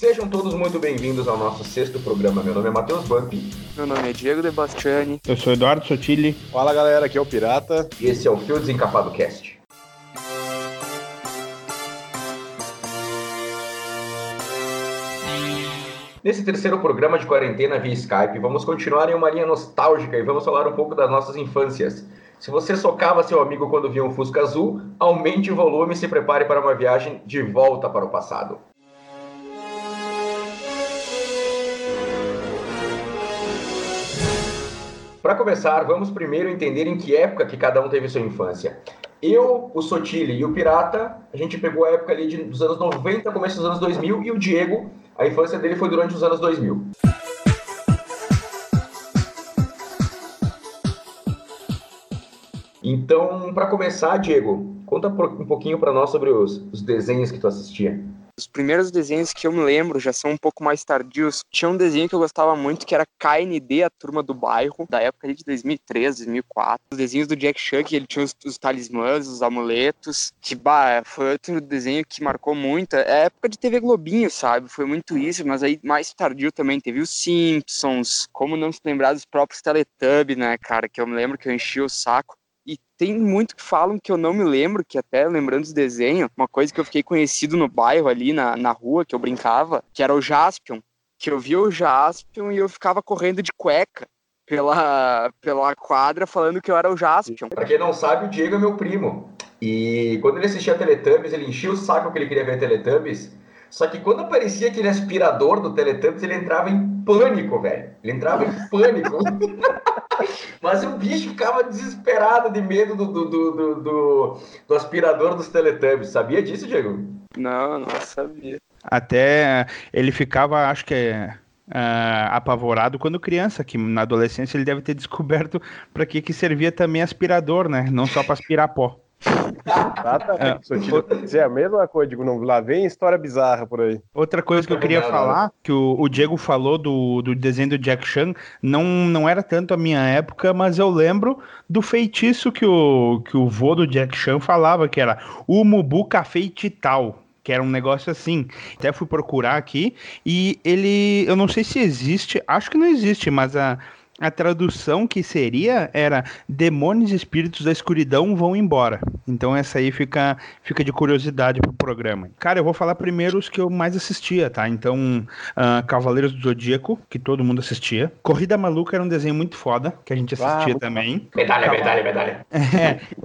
Sejam todos muito bem-vindos ao nosso sexto programa. Meu nome é Matheus Bampi. Meu nome é Diego De Bastiani. Eu sou Eduardo Sotili. Fala galera, aqui é o Pirata. E esse é o Fio Desencapado Cast. Nesse terceiro programa de quarentena via Skype, vamos continuar em uma linha nostálgica e vamos falar um pouco das nossas infâncias. Se você socava seu amigo quando via um Fusca azul, aumente o volume e se prepare para uma viagem de volta para o passado. Para começar, vamos primeiro entender em que época que cada um teve sua infância. Eu, o Sotile e o Pirata, a gente pegou a época ali dos anos 90, começo dos anos 2000, e o Diego, a infância dele foi durante os anos 2000. Então, para começar, Diego, conta um pouquinho para nós sobre os, os desenhos que tu assistia. Os primeiros desenhos que eu me lembro já são um pouco mais tardios. Tinha um desenho que eu gostava muito que era KND, a turma do bairro, da época de 2003, 2004. Os desenhos do Jack que ele tinha os, os talismãs, os amuletos. Que, bah, foi outro desenho que marcou muito. É época de TV Globinho, sabe? Foi muito isso, mas aí mais tardio também teve os Simpsons. Como não se lembrar dos próprios Teletubbies, né, cara? Que eu me lembro que eu enchi o saco. Tem muito que falam que eu não me lembro, que até lembrando os desenhos, uma coisa que eu fiquei conhecido no bairro ali, na, na rua, que eu brincava, que era o Jaspion. Que eu via o Jaspion e eu ficava correndo de cueca pela, pela quadra falando que eu era o Jaspion. Pra quem não sabe, o Diego é meu primo. E quando ele assistia Teletubbies, ele enchia o saco que ele queria ver Teletubbies. Só que quando aparecia aquele aspirador do Teletubbies, ele entrava em pânico, velho. Ele entrava em pânico. Mas o bicho ficava desesperado de medo do, do, do, do, do aspirador dos Teletubbies. Sabia disso, Diego? Não, não sabia. Até ele ficava, acho que é. Uh, apavorado quando criança, que na adolescência ele deve ter descoberto para que, que servia também aspirador, né? Não só para aspirar pó. Exatamente, é. a mesma coisa, digo, não, lá vem história bizarra por aí. Outra coisa que eu queria falar, que o, o, Diego falou do, do desenho do Jack Chan, não, não era tanto a minha época, mas eu lembro do feitiço que o, que o vô do Jack Chan falava, que era o Mubuca feitital que era um negócio assim. Até fui procurar aqui e ele, eu não sei se existe, acho que não existe, mas a a tradução que seria era demônios e espíritos da escuridão vão embora. Então essa aí fica, fica de curiosidade pro programa. Cara, eu vou falar primeiro os que eu mais assistia, tá? Então, uh, Cavaleiros do Zodíaco, que todo mundo assistia. Corrida Maluca era um desenho muito foda, que a gente assistia ah, também. Medalha, medalha, medalha.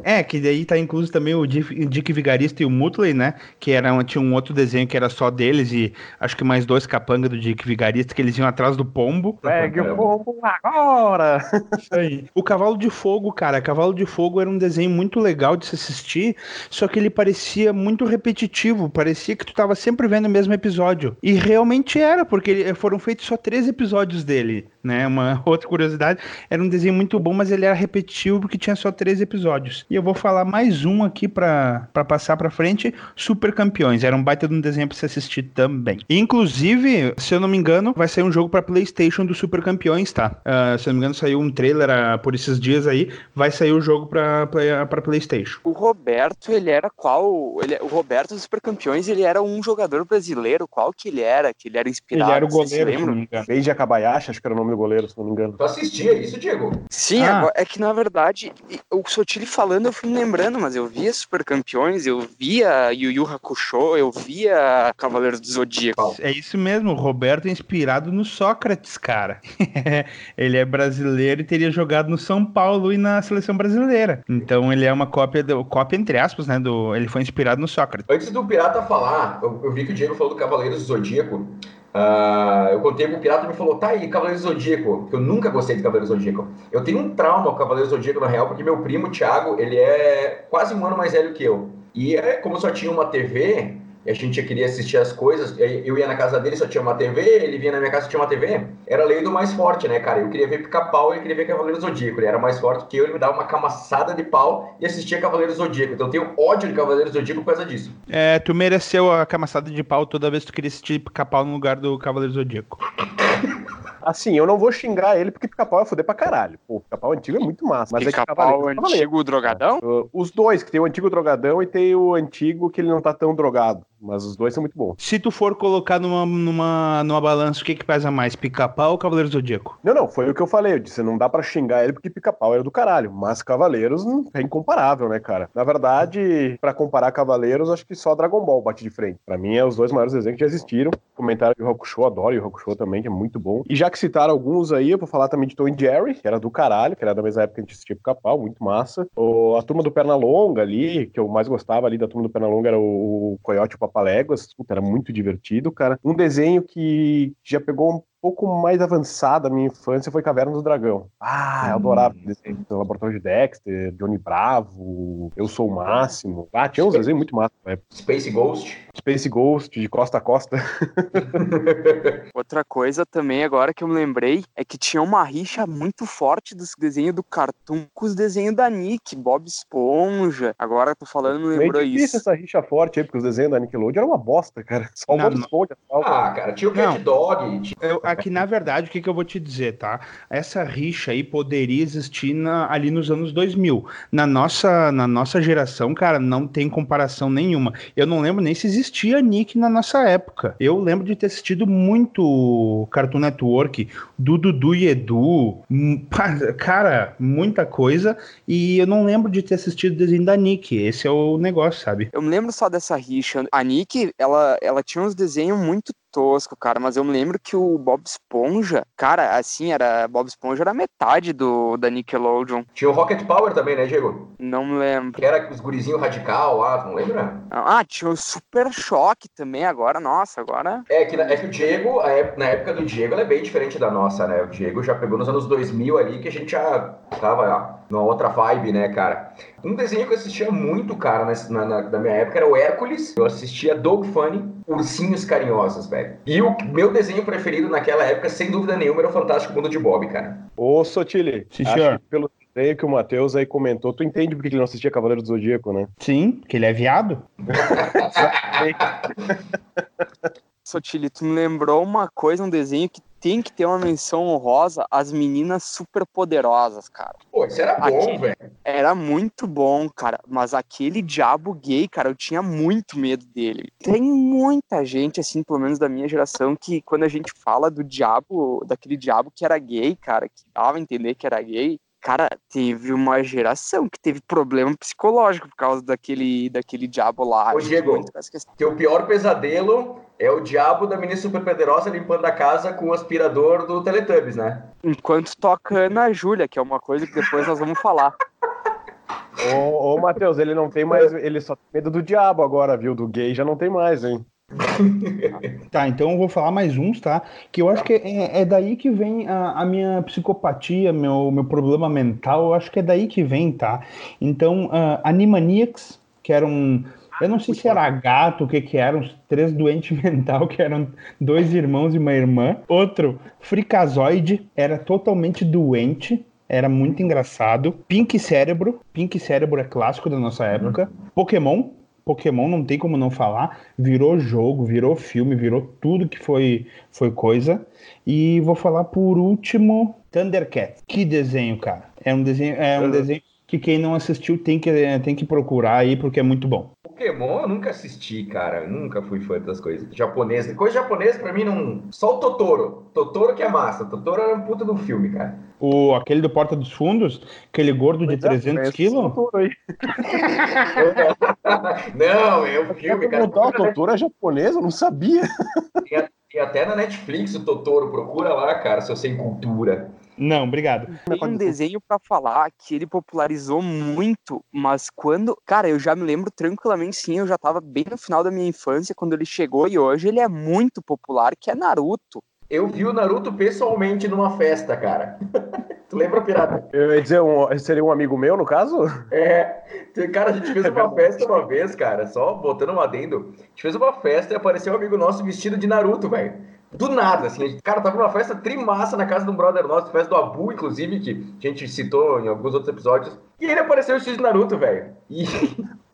É, é, que daí tá incluso também o Dick Vigarista e o Mutley, né? Que era, tinha um outro desenho que era só deles e acho que mais dois capangas do Dick Vigarista, que eles iam atrás do pombo. Pegue o pombo agora! Isso aí. O Cavalo de Fogo, cara, Cavalo de Fogo era um desenho muito legal de se assistir, só que ele parecia muito repetitivo, parecia que tu tava sempre vendo o mesmo episódio. E realmente era, porque foram feitos só três episódios dele, né? Uma outra curiosidade, era um desenho muito bom, mas ele era repetitivo porque tinha só três episódios. E eu vou falar mais um aqui para passar para frente, Super Campeões. Era um baita de um desenho pra se assistir também. Inclusive, se eu não me engano, vai sair um jogo para PlayStation do Super Campeões, tá? Uh, se eu não me engano, saiu um trailer uh, por esses dias aí, vai sair o jogo pra, pra, pra Playstation. O Roberto, ele era qual? Ele, o Roberto dos Super Campeões, ele era um jogador brasileiro, qual que ele era? Que ele era inspirado? Ele era o goleiro, se não me engano. Beija Akabayashi, acho que era o nome do goleiro, se não me engano. Tu assistia isso, Diego? Sim, ah. é que na verdade, o Sotile falando, eu fui me lembrando, mas eu via Super Campeões, eu via Yu Yu Hakusho, eu via Cavaleiros do Zodíaco. É isso mesmo, o Roberto é inspirado no Sócrates, cara. ele é brasileiro brasileiro e teria jogado no São Paulo e na seleção brasileira. Então ele é uma cópia, do, cópia entre aspas, né? Do, ele foi inspirado no Sócrates. Antes do Pirata falar, eu, eu vi que o Diego falou do Cavaleiros do Zodíaco. Uh, eu contei com o Pirata e me falou, tá aí, Cavaleiro Zodíaco, que eu nunca gostei de Cavaleiro Zodíaco. Eu tenho um trauma com Cavaleiro Zodíaco, na real, porque meu primo, Thiago, ele é quase um ano mais velho que eu. E é, como só tinha uma TV, e a gente queria assistir as coisas, eu ia na casa dele, só tinha uma TV, ele vinha na minha casa, só tinha uma TV, era a lei do mais forte, né, cara? Eu queria ver pica-pau e ele queria ver Cavaleiro Zodíaco, ele era mais forte que eu, ele me dava uma camaçada de pau e assistia Cavaleiro Zodíaco, então eu tenho ódio de Cavaleiro Zodíaco por causa disso. É, tu mereceu a camaçada de pau toda vez que tu queria assistir pica-pau no lugar do Cavaleiro Zodíaco. Assim, eu não vou xingar ele porque pica-pau é foder pra caralho. Pô, pica-pau antigo é muito massa. Mas pica-pau é que antigo drogadão? Uh, os dois, que tem o antigo drogadão e tem o antigo que ele não tá tão drogado. Mas os dois são muito bons. Se tu for colocar numa, numa, numa balança, o que que pesa mais, pica-pau ou Cavaleiro Zodíaco? Não, não, foi o que eu falei. Eu disse, não dá para xingar ele porque pica-pau era do caralho. Mas Cavaleiros é incomparável, né, cara? Na verdade, para comparar Cavaleiros, acho que só Dragon Ball bate de frente. Para mim, é os dois maiores desenhos que já existiram. Comentário do Hakusho, adoro o Hakusho também, que é muito bom. E já que citaram alguns aí, eu vou falar também de Tom e Jerry, que era do caralho, que era da mesma época que a gente assistia pica-pau, muito massa. O, a turma do Pernalonga ali, que eu mais gostava ali da turma do Pernalonga era o, o Coyote e o Papaléguas. Era muito divertido, cara. Um desenho que já pegou pouco mais avançada a minha infância foi Caverna do Dragão. Ah, eu adorava hum. desenho do Laboratório de Dexter, Johnny Bravo, Eu Sou o Máximo. Ah, tinha uns desenhos muito massa na época. Space Ghost. Space Ghost, de costa a costa. Outra coisa também agora que eu me lembrei é que tinha uma rixa muito forte dos desenhos do Cartoon com os desenhos da Nick, Bob Esponja. Agora tô falando, me lembrou Meio isso. essa rixa forte aí, porque os desenhos da Nickelodeon eram uma bosta, cara. Só o Bob Esponja. Ah, cara, tinha o Cat Dog. Tinha... Eu, aqui, na verdade, o que, que eu vou te dizer, tá? Essa rixa aí poderia existir na, ali nos anos 2000. Na nossa, na nossa geração, cara, não tem comparação nenhuma. Eu não lembro nem se existia Nick na nossa época. Eu lembro de ter assistido muito Cartoon Network, do Dudu e Edu, hum, cara, muita coisa, e eu não lembro de ter assistido o desenho da Nick. Esse é o negócio, sabe? Eu me lembro só dessa rixa. A Nick, ela, ela tinha uns desenhos muito tosco, cara, mas eu me lembro que o Bob Esponja, cara, assim, era Bob Esponja era metade do da Nickelodeon. Tinha o Rocket Power também, né, Diego? Não me lembro. Que era os gurizinhos radical lá, não lembra? Ah, tinha o Super Choque também agora, nossa, agora... É que, é que o Diego, na época do Diego, ela é bem diferente da nossa, né? O Diego já pegou nos anos 2000 ali, que a gente já tava numa outra vibe, né, cara? Um desenho que eu assistia muito, cara, na, na, na minha época era o Hércules. Eu assistia Dog Funny, Ursinhos Carinhosos, velho. E o meu desenho preferido naquela época, sem dúvida nenhuma, era o Fantástico Mundo de Bob, cara. Ô, Sotile, senhor. pelo desenho que o Matheus aí comentou, tu entende por que ele não assistia Cavaleiro do Zodíaco, né? Sim, que ele é viado. Sotile, tu me lembrou uma coisa, um desenho que tem que ter uma menção honrosa às meninas super poderosas, cara. Pô, isso era bom, velho. Era muito bom, cara. Mas aquele diabo gay, cara, eu tinha muito medo dele. Tem muita gente, assim, pelo menos da minha geração, que quando a gente fala do diabo, daquele diabo que era gay, cara, que dava a entender que era gay, cara, teve uma geração que teve problema psicológico por causa daquele, daquele diabo lá. Ô, Diego, teu pior pesadelo é o diabo da menina super poderosa limpando a casa com o aspirador do Teletubbies, né? Enquanto toca Ana Júlia, que é uma coisa que depois nós vamos falar. ô, ô Matheus, ele não tem mais. Ele só tem medo do diabo agora, viu? Do gay já não tem mais, hein? tá, então eu vou falar mais uns, tá? Que eu acho que é, é daí que vem a, a, minha psicopatia, meu, meu problema mental, eu acho que é daí que vem, tá? Então, uh, Animaniacs, que era um. Eu não sei se era gato, o que que eram, uns três doentes mental, que eram dois irmãos e uma irmã. Outro, Fricazoide, era totalmente doente, era muito engraçado. Pink Cérebro, Pink Cérebro é clássico da nossa época. Pokémon, Pokémon não tem como não falar, virou jogo, virou filme, virou tudo que foi, foi coisa. E vou falar por último, Thundercats. Que desenho, cara. É um desenho, é um desenho que quem não assistiu tem que, tem que procurar aí, porque é muito bom. Pokémon eu nunca assisti, cara. Nunca fui fã das coisas. Japonesa. Coisa japonesa pra mim não. Só o Totoro. Totoro que é massa. Totoro era um puta do filme, cara. O, aquele do Porta dos Fundos, aquele gordo de 300 é, quilos? não, é o filme, cara. O Totoro é japonês? Eu não sabia. E até na Netflix o Totoro. Procura lá, cara, se você tem cultura. Não, obrigado. Tem um desenho para falar que ele popularizou muito, mas quando. Cara, eu já me lembro tranquilamente, sim, eu já tava bem no final da minha infância quando ele chegou e hoje ele é muito popular, que é Naruto. Eu vi o Naruto pessoalmente numa festa, cara. tu lembra, pirata? Eu ia dizer, um, seria um amigo meu, no caso? É. Cara, a gente fez uma festa uma vez, cara, só botando um adendo. A gente fez uma festa e apareceu um amigo nosso vestido de Naruto, velho Do nada, assim. Cara, tava numa festa trimassa na casa de um brother nosso, festa do Abu, inclusive, que a gente citou em alguns outros episódios. E ele apareceu o X Naruto, velho.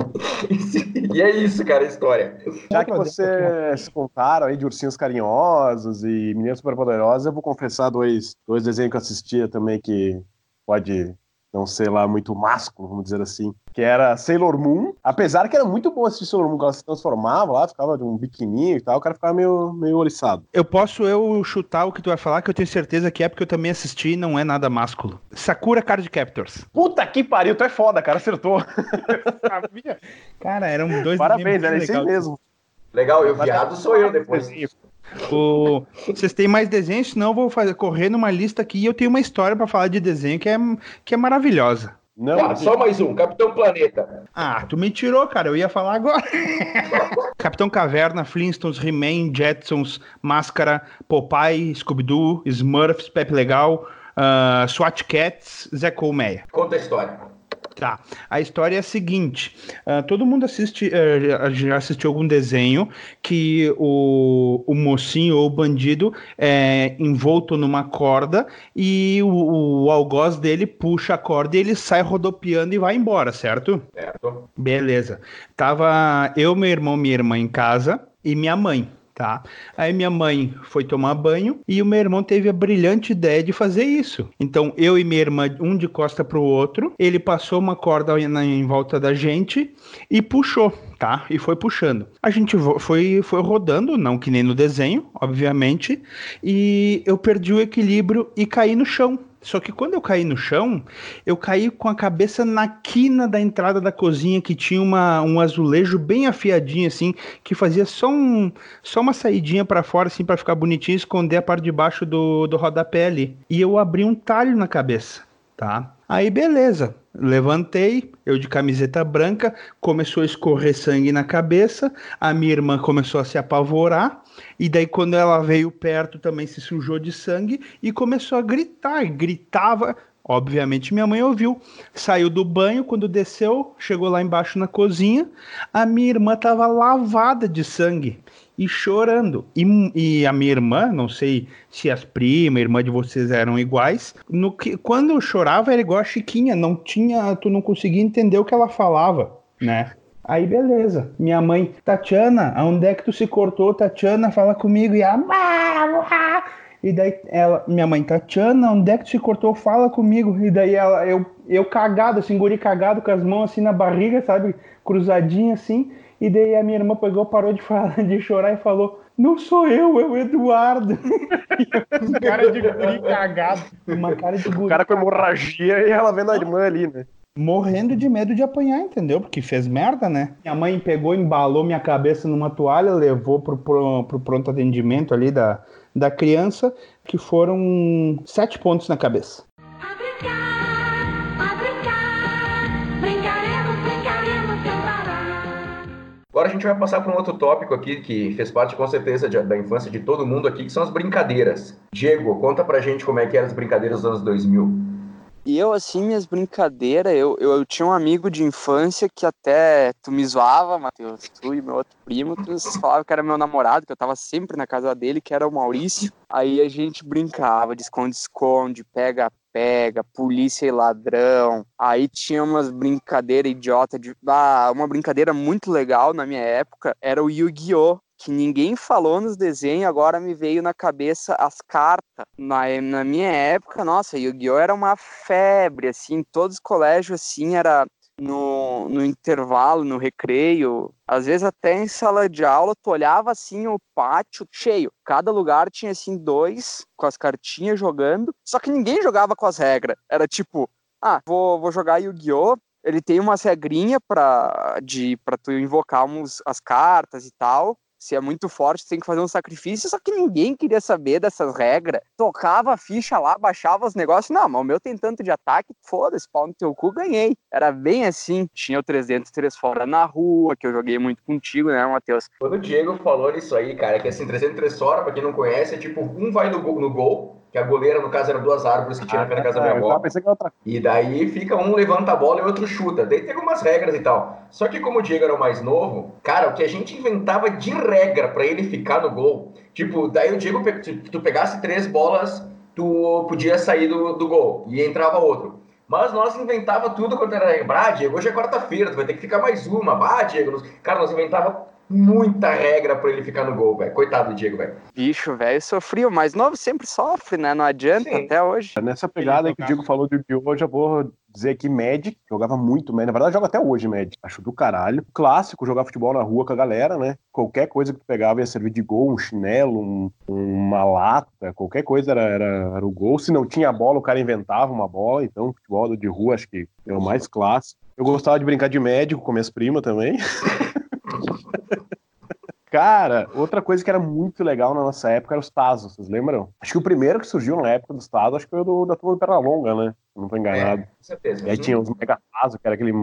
E... e é isso, cara, a história. Já que vocês contaram aí de ursinhos carinhosos e meninas superpoderosas, eu vou confessar dois, dois desenhos que eu assistia também que pode não ser lá muito másculo, vamos dizer assim, que era Sailor Moon, apesar que era muito bom assistir Sailor Moon, quando ela se transformava lá, ficava de um biquininho e tal, o cara ficava meio, meio oriçado. Eu posso eu chutar o que tu vai falar, que eu tenho certeza que é porque eu também assisti e não é nada másculo. Sakura Card Captors. Puta que pariu, tu é foda, cara, acertou. cara, eram dois Parabéns, era isso mesmo. Legal, eu viado sou eu depois. O... Vocês têm mais desenhos? Senão eu vou fazer, correr numa lista aqui e eu tenho uma história para falar de desenho que é, que é maravilhosa. Não, tá, só mais um, Capitão Planeta. Ah, tu me tirou, cara. Eu ia falar agora. Capitão Caverna, Flintstones, He-Man, Jetsons, Máscara, Popeye, Scooby-Doo, Smurfs, Pepe Legal, uh, SWAT Cats, Zé Colmeia. Conta a história. Tá. A história é a seguinte: uh, todo mundo assiste, uh, já assistiu algum desenho que o, o mocinho ou o bandido é envolto numa corda e o, o, algoz dele puxa a corda e ele sai rodopiando e vai embora, certo? Certo. Beleza. Tava eu, meu irmão, minha irmã em casa e minha mãe tá? Aí minha mãe foi tomar banho e o meu irmão teve a brilhante ideia de fazer isso. Então eu e minha irmã, um de costa pro outro, ele passou uma corda em volta da gente e puxou, tá? E foi puxando. A gente foi, foi rodando, não que nem no desenho, obviamente, e eu perdi o equilíbrio e caí no chão. Só que quando eu caí no chão, eu caí com a cabeça na quina da entrada da cozinha, que tinha uma, um azulejo bem afiadinho, assim, que fazia só, um, só uma saidinha para fora, assim, para ficar bonitinho esconder a parte de baixo do, do rodapé ali. E eu abri um talho na cabeça, tá? Aí beleza, levantei, eu de camiseta branca, começou a escorrer sangue na cabeça, a minha irmã começou a se apavorar, e daí, quando ela veio perto, também se sujou de sangue e começou a gritar. Gritava. Obviamente, minha mãe ouviu. Saiu do banho, quando desceu, chegou lá embaixo na cozinha. A minha irmã estava lavada de sangue e chorando. E, e, a minha irmã, não sei se as primas, irmã de vocês eram iguais, no que, quando eu chorava era igual a Chiquinha, não tinha, tu não conseguia entender o que ela falava, né? Aí beleza, minha mãe, Tatiana, aonde é que tu se cortou? Tatiana, fala comigo. E a e daí ela, minha mãe, Tatiana, onde é que tu se cortou? Fala comigo. E daí ela, eu, eu cagado, assim, guri cagado com as mãos assim na barriga, sabe? Cruzadinha assim. E daí a minha irmã pegou, parou de falar, de chorar e falou: Não sou eu, é o Eduardo. cara de guri cagado. Uma cara de guri. O cara com hemorragia e ela vendo a irmã ali, né? morrendo de medo de apanhar, entendeu? Porque fez merda, né? Minha mãe pegou, embalou minha cabeça numa toalha, levou pro, pro, pro pronto atendimento ali da, da criança, que foram sete pontos na cabeça. Agora a gente vai passar para um outro tópico aqui que fez parte com certeza de, da infância de todo mundo aqui, que são as brincadeiras. Diego, conta pra gente como é que eram as brincadeiras dos anos 2000. E eu, assim, minhas brincadeiras, eu, eu, eu, tinha um amigo de infância que até tu me zoava, Matheus, tu e meu outro primo, tu falava que era meu namorado, que eu tava sempre na casa dele, que era o Maurício. Aí a gente brincava de esconde-esconde, pega-pega, polícia e ladrão. Aí tinha umas brincadeiras idiota de. Ah, uma brincadeira muito legal na minha época era o Yu-Gi-Oh! que ninguém falou nos desenhos, agora me veio na cabeça as cartas. Na, na minha época, nossa, Yu-Gi-Oh! era uma febre, assim, todos os colégios, assim, era no, no intervalo, no recreio, às vezes até em sala de aula, tu olhava assim o pátio cheio. Cada lugar tinha assim dois com as cartinhas jogando, só que ninguém jogava com as regras. Era tipo, ah, vou, vou jogar Yu-Gi-Oh! Ele tem uma regrinha para de tu invocar uns, as cartas e tal se é muito forte, tem que fazer um sacrifício, só que ninguém queria saber dessas regras. Tocava a ficha lá, baixava os negócios. Não, mas o meu tem tanto de ataque, foda-se, pau no teu cu, ganhei. Era bem assim. Tinha o 303 fora na rua, que eu joguei muito contigo, né, Matheus? Quando o Diego falou isso aí, cara, que assim, 303 fora, pra quem não conhece, é tipo, um vai no gol, no gol que a goleira, no caso, eram duas árvores que tinha ah, na casa da minha avó. E daí fica um levanta a bola e o outro chuta. Daí tem algumas regras e tal. Só que como o Diego era o mais novo, cara, o que a gente inventava de regra para ele ficar no gol, tipo, daí o Diego, se tu pegasse três bolas, tu podia sair do, do gol e entrava outro. Mas nós inventava tudo quando era. Ah, Diego, hoje é quarta-feira, tu vai ter que ficar mais uma. Ah, Diego. Cara, nós inventava muita regra para ele ficar no gol, velho. Coitado do Diego, velho. Bicho, velho, sofria. O mais novo sempre sofre, né? Não adianta Sim. até hoje. Nessa pegada aí que o Diego falou de Yu-Gi-Oh! já vou dizer que Magic, jogava muito Magic. Na verdade, joga até hoje Magic. Acho do caralho. Clássico, jogar futebol na rua com a galera, né? Qualquer coisa que tu pegava ia servir de gol, um chinelo, um, uma lata, qualquer coisa era, era, era, o gol. Se não tinha bola, o cara inventava uma bola. Então, futebol de rua acho que é o mais clássico. Eu gostava de brincar de médico com minhas primas também. Cara, outra coisa que era muito legal na nossa época era os Tazos, vocês lembram? Acho que o primeiro que surgiu na época dos Tazos, acho que foi o do, da turma do Pernalonga, né? Não tô enganado. É, com certeza. E aí tinha os Mega Tazo, que era aquele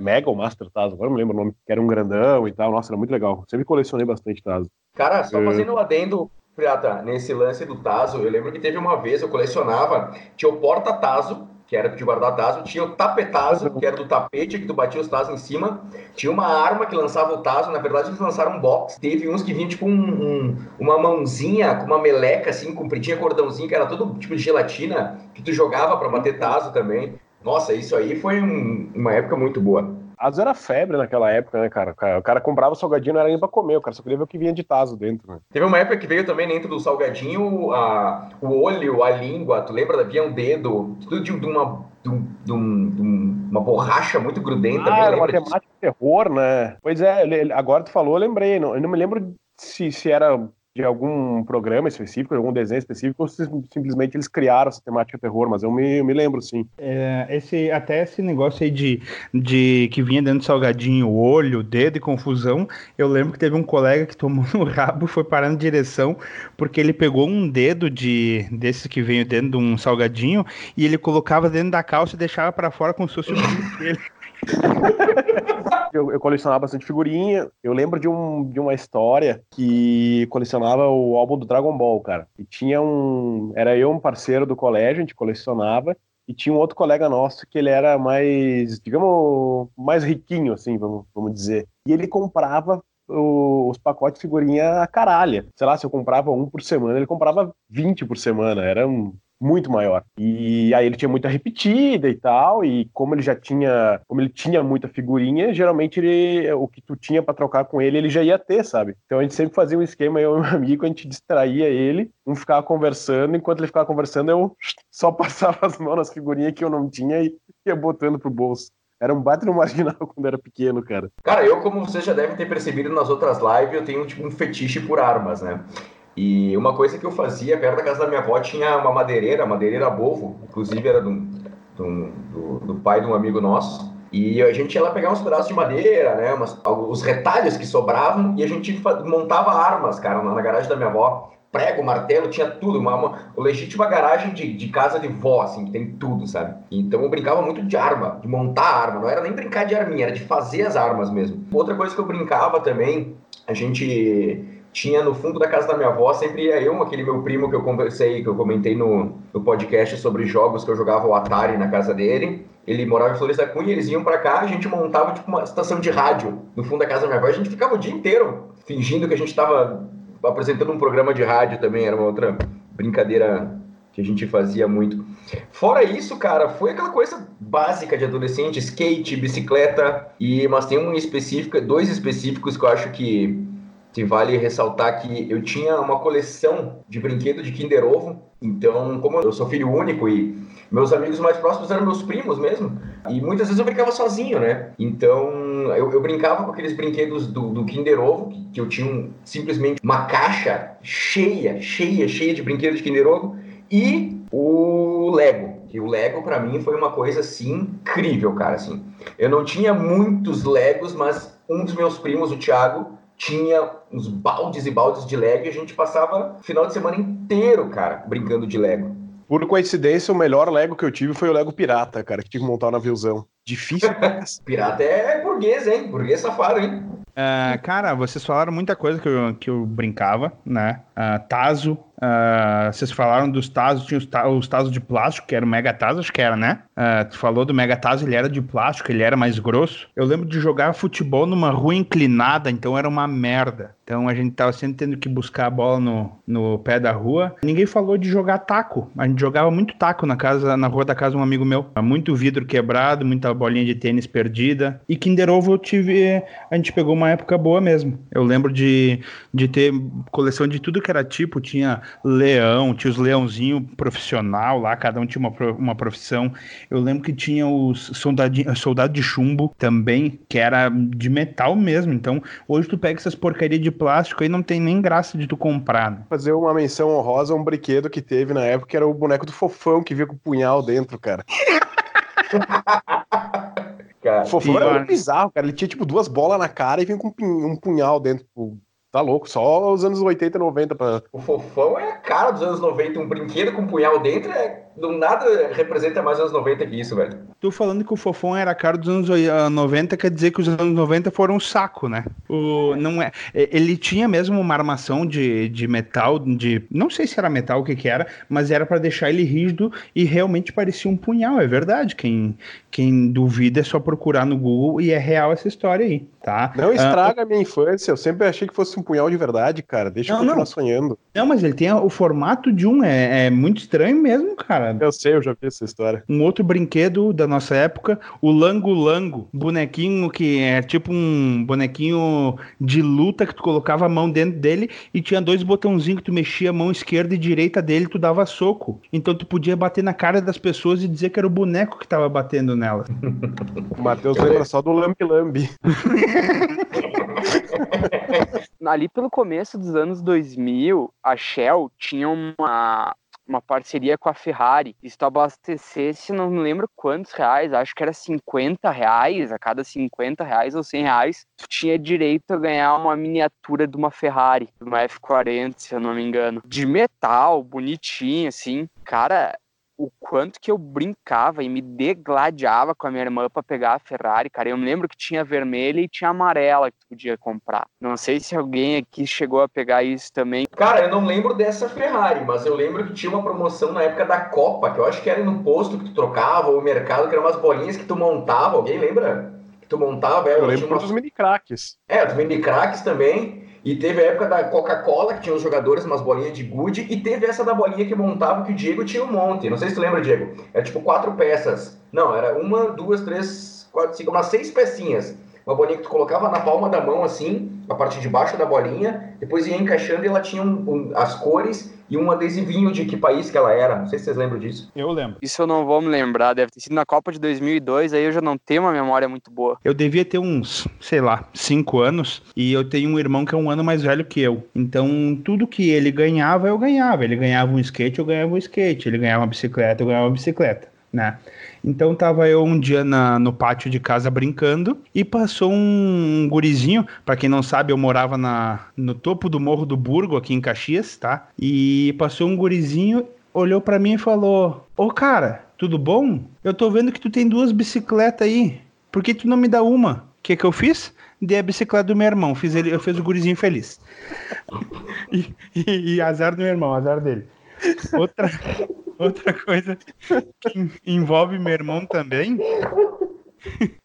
Mega ou Master Tazo, agora não me lembro o nome, que era um grandão e tal. Nossa, era muito legal. Sempre colecionei bastante Tazo. Cara, só fazendo um adendo, Pirata, nesse lance do Tazo, eu lembro que teve uma vez, eu colecionava, tinha o Porta Tazo, que era de guardar taso, tinha o tapetazo, que era do tapete, que tu batia os tazos em cima, tinha uma arma que lançava o taso, na verdade eles lançaram um box, teve uns que vinham tipo um, um, uma mãozinha com uma meleca assim, compridinha, cordãozinho, que era todo tipo de gelatina, que tu jogava para bater taso também. Nossa, isso aí foi um, uma época muito boa. Tazo era febre naquela época, né, cara? O cara comprava o salgadinho, não era nem pra comer, o cara só queria ver o que vinha de Tazo dentro, né? Teve uma época que veio também dentro do salgadinho a, o olho, a língua, tu lembra? Havia um dedo, tudo de, de uma de, um, um, uma borracha muito grudenta. Ah, era uma temática de terror, né? Pois é, agora tu falou, eu lembrei. Não, eu não me lembro se, se era de algum programa específico, de algum desenho específico, ou se simplesmente eles criaram essa temática terror, mas eu me, eu me lembro, sim. É, esse, até esse negócio aí de, de que vinha dentro do salgadinho o olho, o dedo e confusão, eu lembro que teve um colega que tomou no rabo e foi parar na direção, porque ele pegou um dedo de desses que veio dentro de um salgadinho e ele colocava dentro da calça e deixava para fora como se fosse o dele. eu, eu, colecionava bastante figurinha. Eu lembro de, um, de uma história que colecionava o álbum do Dragon Ball, cara. E tinha um. Era eu, um parceiro do colégio, a gente colecionava. E tinha um outro colega nosso que ele era mais, digamos, mais riquinho, assim, vamos, vamos dizer. E ele comprava os pacotes de figurinha a caralha. Sei lá, se eu comprava um por semana, ele comprava 20 por semana. Era um muito maior. E aí ele tinha muita repetida e tal, e como ele já tinha, como ele tinha muita figurinha, geralmente ele, o que tu tinha para trocar com ele, ele já ia ter, sabe? Então a gente sempre fazia um esquema, eu e meu amigo, a gente distraía ele, um ficava conversando, enquanto ele ficava conversando, eu só passava as mãos nas figurinhas que eu não tinha e ia botando pro bolso. Era um baita no marginal quando era pequeno, cara. Cara, eu, como vocês já devem ter percebido nas outras lives, eu tenho tipo um fetiche por armas, né? E uma coisa que eu fazia, perto da casa da minha avó tinha uma madeireira, madeireira Bovo, inclusive era do, do, do, do pai de um amigo nosso. E a gente ia lá pegar uns pedaços de madeira, né? Umas, os retalhos que sobravam e a gente montava armas, cara, na, na garagem da minha avó. Prego, martelo, tinha tudo. Uma, uma legítima garagem de, de casa de vó, assim, que tem tudo, sabe? Então eu brincava muito de arma, de montar arma. Não era nem brincar de arminha, era de fazer as armas mesmo. Outra coisa que eu brincava também, a gente tinha no fundo da casa da minha avó, sempre ia eu, aquele meu primo que eu conversei, que eu comentei no, no podcast sobre jogos que eu jogava o Atari na casa dele. Ele morava em Flores da Cunha, eles iam para cá, a gente montava tipo uma estação de rádio no fundo da casa da minha avó, a gente ficava o dia inteiro fingindo que a gente estava apresentando um programa de rádio também, era uma outra brincadeira que a gente fazia muito. Fora isso, cara, foi aquela coisa básica de adolescente, skate, bicicleta, e mas tem um específico, dois específicos que eu acho que que vale ressaltar que eu tinha uma coleção de brinquedos de Kinder Ovo. Então, como eu sou filho único e meus amigos mais próximos eram meus primos mesmo, e muitas vezes eu brincava sozinho, né? Então, eu, eu brincava com aqueles brinquedos do, do Kinder Ovo, que, que eu tinha um, simplesmente uma caixa cheia, cheia, cheia de brinquedos de Kinder Ovo, e o Lego. E o Lego para mim foi uma coisa assim incrível, cara, assim. Eu não tinha muitos Legos, mas um dos meus primos, o Thiago, tinha uns baldes e baldes de Lego e a gente passava o final de semana inteiro, cara, brincando de Lego. Por coincidência, o melhor Lego que eu tive foi o Lego Pirata, cara, que tive que montar um naviozão. Difícil. Pirata é burguês, hein? Burguês safado, hein? Uh, cara, vocês falaram muita coisa que eu, que eu brincava, né? Uh, Tazo, Uh, vocês falaram dos Tazos, tinha os, os Tazos de plástico, que era o Mega Tazo, acho que era, né? Uh, tu falou do Mega Tazo, ele era de plástico, ele era mais grosso. Eu lembro de jogar futebol numa rua inclinada, então era uma merda. Então a gente tava sempre tendo que buscar a bola no, no pé da rua. Ninguém falou de jogar taco. A gente jogava muito taco na casa, na rua da casa de um amigo meu. Muito vidro quebrado, muita bolinha de tênis perdida. E Kinder Ovo eu tive. A gente pegou uma época boa mesmo. Eu lembro de, de ter coleção de tudo que era tipo. Tinha leão, tinha os leãozinho profissional lá, cada um tinha uma, uma profissão. Eu lembro que tinha os soldado de chumbo também, que era de metal mesmo. Então, hoje tu pega essas porcarias de plástico aí não tem nem graça de tu comprar. Né? Fazer uma menção honrosa a um brinquedo que teve na época, que era o boneco do fofão que vinha com o punhal dentro, cara. cara o fofão pior. era muito bizarro, cara. Ele tinha tipo duas bolas na cara e vinha com um punhal dentro. Tá louco, só os anos 80 e 90 pra. O fofão é a cara dos anos 90. Um brinquedo com um punhal dentro é. Não nada representa mais anos 90 que isso, velho. Tu falando que o fofão era a cara dos anos 90, quer dizer que os anos 90 foram um saco, né? O, não é, ele tinha mesmo uma armação de, de metal, de. Não sei se era metal o que, que era, mas era para deixar ele rígido e realmente parecia um punhal, é verdade. Quem, quem duvida é só procurar no Google e é real essa história aí, tá? Não estraga ah, a minha infância, eu sempre achei que fosse um punhal de verdade, cara. Deixa não, eu continuar não. sonhando. Não, mas ele tem o formato de um, é, é, muito estranho mesmo, cara. Eu sei, eu já vi essa história. Um outro brinquedo da nossa época, o Lango Lango, bonequinho que é tipo um bonequinho de luta que tu colocava a mão dentro dele e tinha dois botãozinhos que tu mexia a mão esquerda e direita dele, tu dava soco. Então tu podia bater na cara das pessoas e dizer que era o boneco que tava batendo nela. o Matheus lembra só do Lambi Lambi. Ali pelo começo dos anos 2000, a Shell tinha uma, uma parceria com a Ferrari. Se tu abastecesse, não me lembro quantos reais, acho que era 50 reais, a cada 50 reais ou 100 reais, tu tinha direito a ganhar uma miniatura de uma Ferrari, uma F40, se eu não me engano. De metal, bonitinho, assim. Cara, o quanto que eu brincava e me degladiava com a minha irmã para pegar a Ferrari, cara. Eu me lembro que tinha vermelha e tinha amarela que tu podia comprar. Não sei se alguém aqui chegou a pegar isso também. Cara, eu não lembro dessa Ferrari, mas eu lembro que tinha uma promoção na época da Copa, que eu acho que era no posto que tu trocava, ou no mercado, que eram umas bolinhas que tu montava. Alguém lembra? Que tu montava? É, eu lembro uma... dos mini craques. É, dos mini craques também. E teve a época da Coca-Cola, que tinha os jogadores, umas bolinhas de gude, e teve essa da bolinha que montava, que o Diego tinha um monte. Não sei se tu lembra, Diego. Era tipo quatro peças. Não, era uma, duas, três, quatro, cinco, umas seis pecinhas. Uma bolinha que tu colocava na palma da mão, assim, a parte de baixo da bolinha, depois ia encaixando e ela tinha um, um, as cores e um adesivinho de que país que ela era. Não sei se vocês lembram disso. Eu lembro. Isso eu não vou me lembrar, deve ter sido na Copa de 2002, aí eu já não tenho uma memória muito boa. Eu devia ter uns, sei lá, cinco anos, e eu tenho um irmão que é um ano mais velho que eu. Então, tudo que ele ganhava, eu ganhava. Ele ganhava um skate, eu ganhava um skate. Ele ganhava uma bicicleta, eu ganhava uma bicicleta, né? Então tava eu um dia na, no pátio de casa brincando e passou um, um gurizinho, para quem não sabe, eu morava na, no topo do Morro do Burgo, aqui em Caxias, tá? E passou um gurizinho, olhou para mim e falou: Ô cara, tudo bom? Eu tô vendo que tu tem duas bicicletas aí, por que tu não me dá uma? O que que eu fiz? Dei a bicicleta do meu irmão, fiz ele, eu fiz o gurizinho feliz. e, e, e azar do meu irmão, azar dele. Outra, outra coisa que envolve meu irmão também.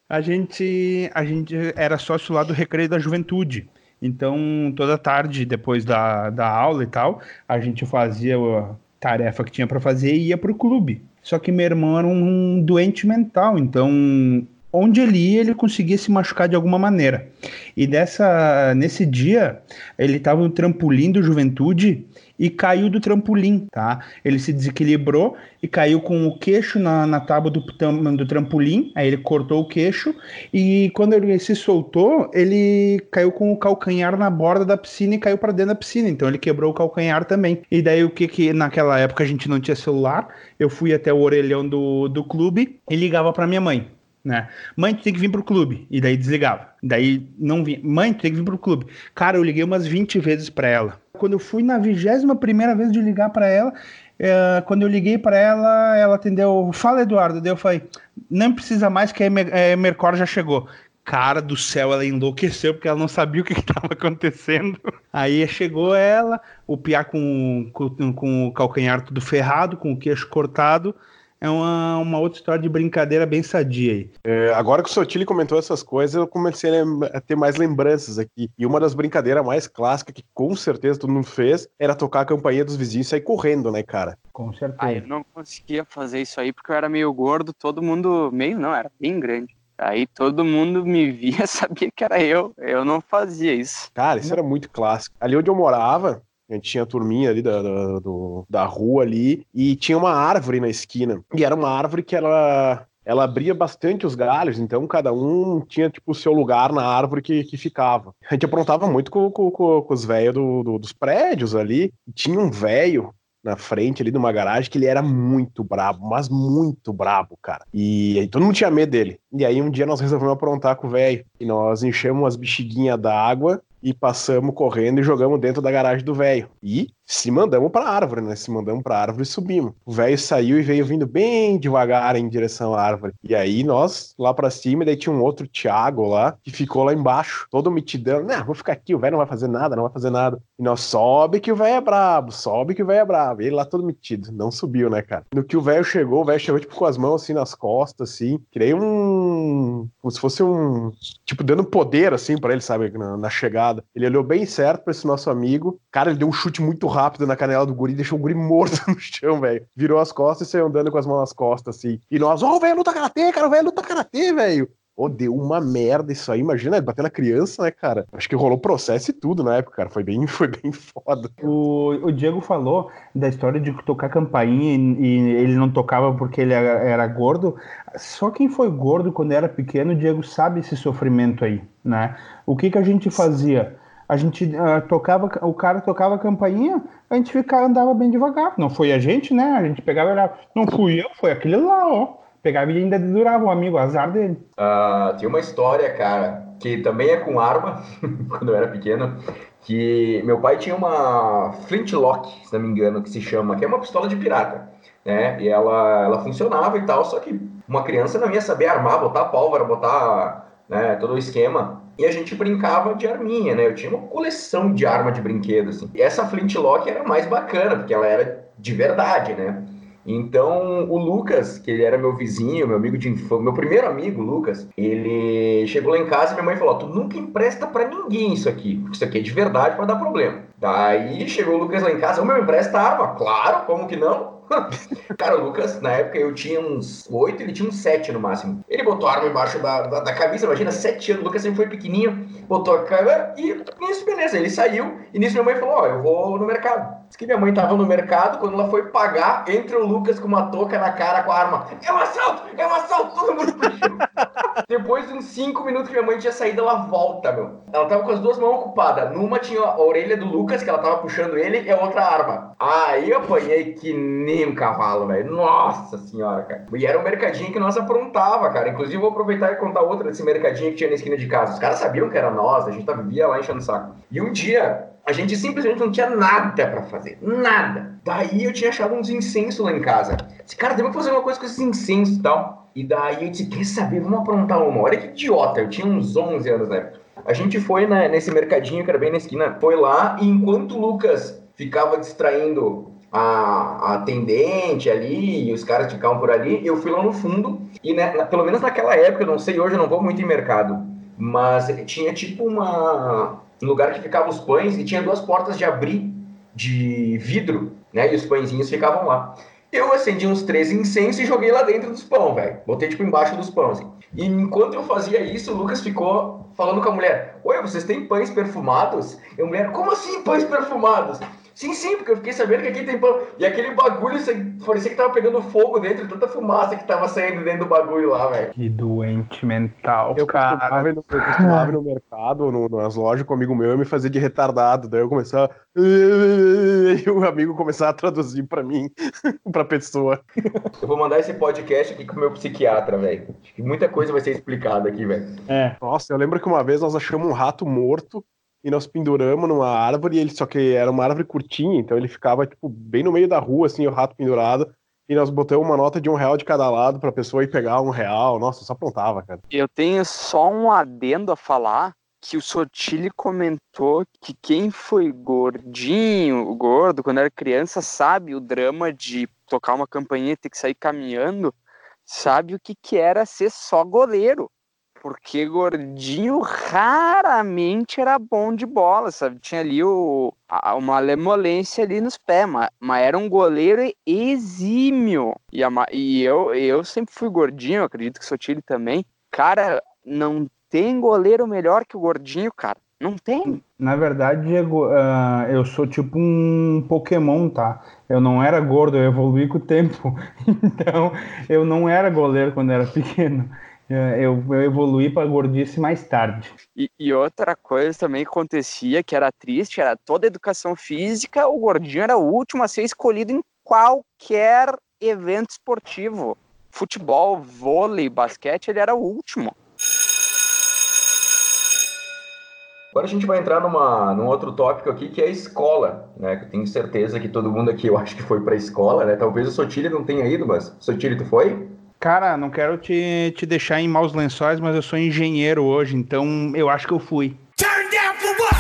A gente, a gente era sócio lá do Recreio da Juventude. Então, toda tarde, depois da, da aula e tal, a gente fazia a tarefa que tinha para fazer e ia pro clube. Só que meu irmão era um doente mental, então onde ele ia, ele conseguia se machucar de alguma maneira. E dessa, nesse dia, ele estava no trampolim do Juventude e caiu do trampolim, tá? Ele se desequilibrou e caiu com o queixo na, na tábua do, do trampolim, aí ele cortou o queixo e quando ele se soltou, ele caiu com o calcanhar na borda da piscina e caiu para dentro da piscina, então ele quebrou o calcanhar também. E daí o que que naquela época a gente não tinha celular, eu fui até o orelhão do, do clube e ligava para minha mãe né? Mãe, tu tem que vir pro clube. E daí desligava. Daí não vinha. Mãe, tu tem que vir pro clube. Cara, eu liguei umas 20 vezes para ela. Quando eu fui na vigésima primeira vez de ligar para ela, é, quando eu liguei para ela, ela atendeu. Fala, Eduardo. Daí eu falei, não precisa mais que a Mercor já chegou. Cara do céu, ela enlouqueceu porque ela não sabia o que estava acontecendo. Aí chegou ela, o piá com, com, com o calcanhar tudo ferrado, com o queixo cortado é uma, uma outra história de brincadeira bem sadia aí. É, agora que o Sotile comentou essas coisas, eu comecei a ter mais lembranças aqui. E uma das brincadeiras mais clássicas que com certeza todo mundo fez era tocar a campainha dos vizinhos e sair correndo, né, cara? Com certeza. Ah, eu não conseguia fazer isso aí porque eu era meio gordo, todo mundo. Meio não, era bem grande. Aí todo mundo me via, sabia que era eu. Eu não fazia isso. Cara, isso era muito clássico. Ali onde eu morava, a gente tinha a turminha ali da, da, do, da rua ali e tinha uma árvore na esquina. E era uma árvore que ela, ela abria bastante os galhos, então cada um tinha, tipo, o seu lugar na árvore que, que ficava. A gente aprontava muito com, com, com os velhos do, do, dos prédios ali. E tinha um velho na frente ali de uma garagem que ele era muito brabo, mas muito brabo, cara. E, e todo mundo tinha medo dele. E aí um dia nós resolvemos aprontar com o velho. E nós enchemos as bexiguinhas d'água e passamos correndo e jogamos dentro da garagem do velho. E se mandamos pra árvore, né? Se mandamos pra árvore e subimos. O velho saiu e veio vindo bem devagar em direção à árvore. E aí nós lá pra cima, e daí tinha um outro Thiago lá que ficou lá embaixo, todo mitidão. Não, vou ficar aqui, o velho não vai fazer nada, não vai fazer nada. E nós sobe que o velho é brabo, sobe que o velho é brabo. E ele lá todo metido, não subiu, né, cara? No que o velho chegou, o velho chegou tipo com as mãos assim nas costas, assim, nem um. como se fosse um. tipo, dando poder assim para ele, sabe, na, na chegada. Ele olhou bem certo pra esse nosso amigo. Cara, ele deu um chute muito rápido na canela do guri, deixou o guri morto no chão, velho. Virou as costas e saiu andando com as mãos nas costas, assim. E nós, ó, oh, velho, luta karatê, cara, velho luta karatê, velho. Ô, oh, deu uma merda isso aí. Imagina, bater na criança, né, cara? Acho que rolou processo e tudo na época, cara. Foi bem, foi bem foda. O, o Diego falou da história de tocar campainha e, e ele não tocava porque ele era, era, gordo. Só quem foi gordo quando era pequeno, o Diego sabe esse sofrimento aí, né? O que que a gente fazia? A gente uh, tocava, o cara tocava a campainha, a gente ficava, andava bem devagar. Não foi a gente, né? A gente pegava e olhava, não fui eu, foi aquele lá, ó. Pegava e ainda durava o amigo, azar dele. Uh, tem uma história, cara, que também é com arma, quando eu era pequeno, que meu pai tinha uma flintlock, se não me engano, que se chama, que é uma pistola de pirata, né? E ela, ela funcionava e tal, só que uma criança não ia saber armar, botar pólvora, botar né, todo o esquema. E a gente brincava de arminha, né? Eu tinha uma coleção de arma de brinquedo, assim. E essa flintlock era mais bacana, porque ela era de verdade, né? Então, o Lucas, que ele era meu vizinho, meu amigo de infância, meu primeiro amigo, Lucas, ele chegou lá em casa e minha mãe falou: Tu nunca empresta para ninguém isso aqui, porque isso aqui é de verdade, pode dar problema. Daí chegou o Lucas lá em casa: O meu empresta arma? Claro, como que não? Cara, o Lucas, na época eu tinha uns oito, ele tinha uns sete no máximo. Ele botou a arma embaixo da, da, da camisa, imagina, sete anos. O Lucas sempre foi pequenininho, botou a câmera e nisso, beleza. Ele saiu e nisso minha mãe falou: Ó, oh, eu vou no mercado. Diz que minha mãe tava no mercado, quando ela foi pagar, entra o Lucas com uma touca na cara com a arma. É um assalto! É um assalto! Todo mundo. Depois de uns cinco minutos que minha mãe tinha saído, ela volta, meu. Ela tava com as duas mãos ocupadas. Numa tinha a orelha do Lucas, que ela tava puxando ele, e a outra arma. Aí eu apanhei que nem um cavalo, velho. Nossa senhora, cara. E era um mercadinho que nós aprontava, cara. Inclusive, vou aproveitar e contar outra desse mercadinho que tinha na esquina de casa. Os caras sabiam que era nós, a gente vivia lá enchendo o saco. E um dia, a gente simplesmente não tinha nada para fazer. Nada. Daí eu tinha achado uns incensos lá em casa. Disse, cara, temos que fazer uma coisa com esses incensos e tal. E daí eu disse, quer saber, vamos aprontar uma. Olha que idiota, eu tinha uns 11 anos na época. A gente foi né, nesse mercadinho que era bem na esquina, foi lá e enquanto o Lucas ficava distraindo a, a atendente ali e os caras ficavam por ali, eu fui lá no fundo e né, na, pelo menos naquela época, não sei hoje, eu não vou muito em mercado, mas tinha tipo uma um lugar que ficavam os pães e tinha duas portas de abrir de vidro, né? E os pãezinhos ficavam lá. Eu acendi uns três incensos e joguei lá dentro dos pão, velho. Botei tipo embaixo dos pães. Assim. E enquanto eu fazia isso, o Lucas ficou falando com a mulher: Oi, vocês têm pães perfumados? E a mulher: Como assim pães perfumados? Sim, sim, porque eu fiquei sabendo que aqui tem pão. E aquele bagulho, parecia que tava pegando fogo dentro, tanta fumaça que tava saindo dentro do bagulho lá, velho. Que doente mental, eu cara. Costumava, eu costumava ir no mercado, no, nas lojas com um amigo meu, e me fazia de retardado. Daí eu começava. E o amigo começava a traduzir pra mim, pra pessoa. Eu vou mandar esse podcast aqui com o meu psiquiatra, velho. Acho que muita coisa vai ser explicada aqui, velho. É. Nossa, eu lembro que uma vez nós achamos um rato morto e nós penduramos numa árvore, ele só que era uma árvore curtinha, então ele ficava tipo bem no meio da rua, assim, o rato pendurado. e nós botamos uma nota de um real de cada lado pra pessoa ir pegar um real. Nossa, só aprontava, cara. Eu tenho só um adendo a falar que o Sotile comentou que quem foi gordinho, gordo, quando era criança, sabe o drama de tocar uma campainha e ter que sair caminhando, sabe o que, que era ser só goleiro. Porque gordinho raramente era bom de bola, sabe? Tinha ali o, a, uma lemolência ali nos pés, mas, mas era um goleiro exímio. E, a, e eu, eu sempre fui gordinho, acredito que o Sotile também. Cara, não tem goleiro melhor que o gordinho, cara. Não tem. Na verdade, Diego, uh, eu sou tipo um Pokémon, tá? Eu não era gordo, eu evolui com o tempo. Então, eu não era goleiro quando era pequeno. É, eu, eu evoluí para gordice mais tarde. E, e, outra coisa também que acontecia, que era triste, era toda educação física, o gordinho era o último a ser escolhido em qualquer evento esportivo. Futebol, vôlei, basquete, ele era o último. Agora a gente vai entrar numa, num outro tópico aqui, que é a escola, né? Que eu tenho certeza que todo mundo aqui, eu acho que foi para a escola, né? Talvez o Sotile não tenha ido, mas Sotile, tu foi? Cara, não quero te, te deixar em maus lençóis, mas eu sou engenheiro hoje, então eu acho que eu fui. Turn down for what?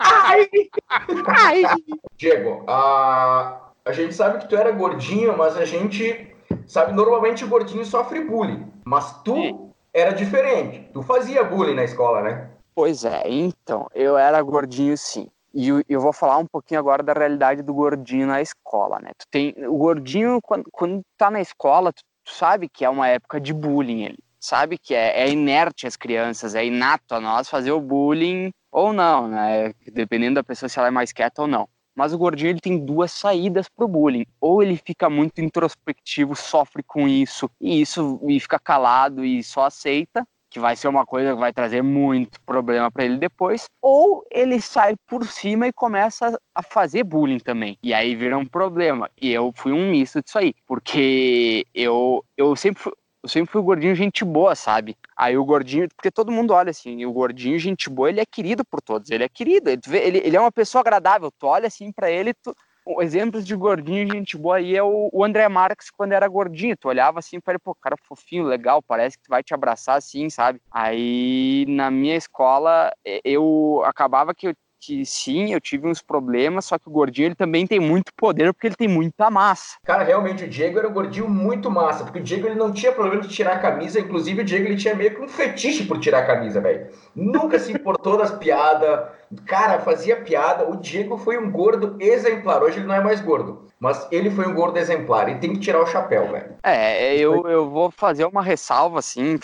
ai, ai. Diego, a, a gente sabe que tu era gordinho, mas a gente sabe normalmente o gordinho sofre bullying, mas tu era diferente. Tu fazia bullying na escola, né? Pois é, então, eu era gordinho sim. E eu vou falar um pouquinho agora da realidade do gordinho na escola, né? Tu tem o gordinho quando, quando tá na escola, tu, tu sabe que é uma época de bullying, ele sabe que é, é inerte as crianças, é inato a nós fazer o bullying ou não, né? Dependendo da pessoa se ela é mais quieta ou não. Mas o gordinho ele tem duas saídas pro bullying. Ou ele fica muito introspectivo, sofre com isso, e isso e fica calado e só aceita, que vai ser uma coisa que vai trazer muito problema para ele depois, ou ele sai por cima e começa a fazer bullying também. E aí vira um problema. E eu fui um misto disso aí, porque eu eu sempre fui, eu sempre fui gordinho gente boa, sabe? Aí o gordinho, porque todo mundo olha assim, o gordinho gente boa, ele é querido por todos, ele é querido, ele, ele é uma pessoa agradável, tu olha assim para ele, tu, exemplos de gordinho, gente boa aí é o, o André Marques quando era gordinho. Tu olhava assim para ele, pô, cara fofinho, legal, parece que vai te abraçar assim, sabe? Aí na minha escola eu acabava que eu que sim, eu tive uns problemas, só que o gordinho ele também tem muito poder porque ele tem muita massa. Cara, realmente o Diego era um gordinho muito massa, porque o Diego ele não tinha problema de tirar a camisa, inclusive o Diego ele tinha meio que um fetiche por tirar a camisa, velho. Nunca se importou das piadas, cara, fazia piada. O Diego foi um gordo exemplar. Hoje ele não é mais gordo, mas ele foi um gordo exemplar e tem que tirar o chapéu, velho. É, eu, eu vou fazer uma ressalva assim,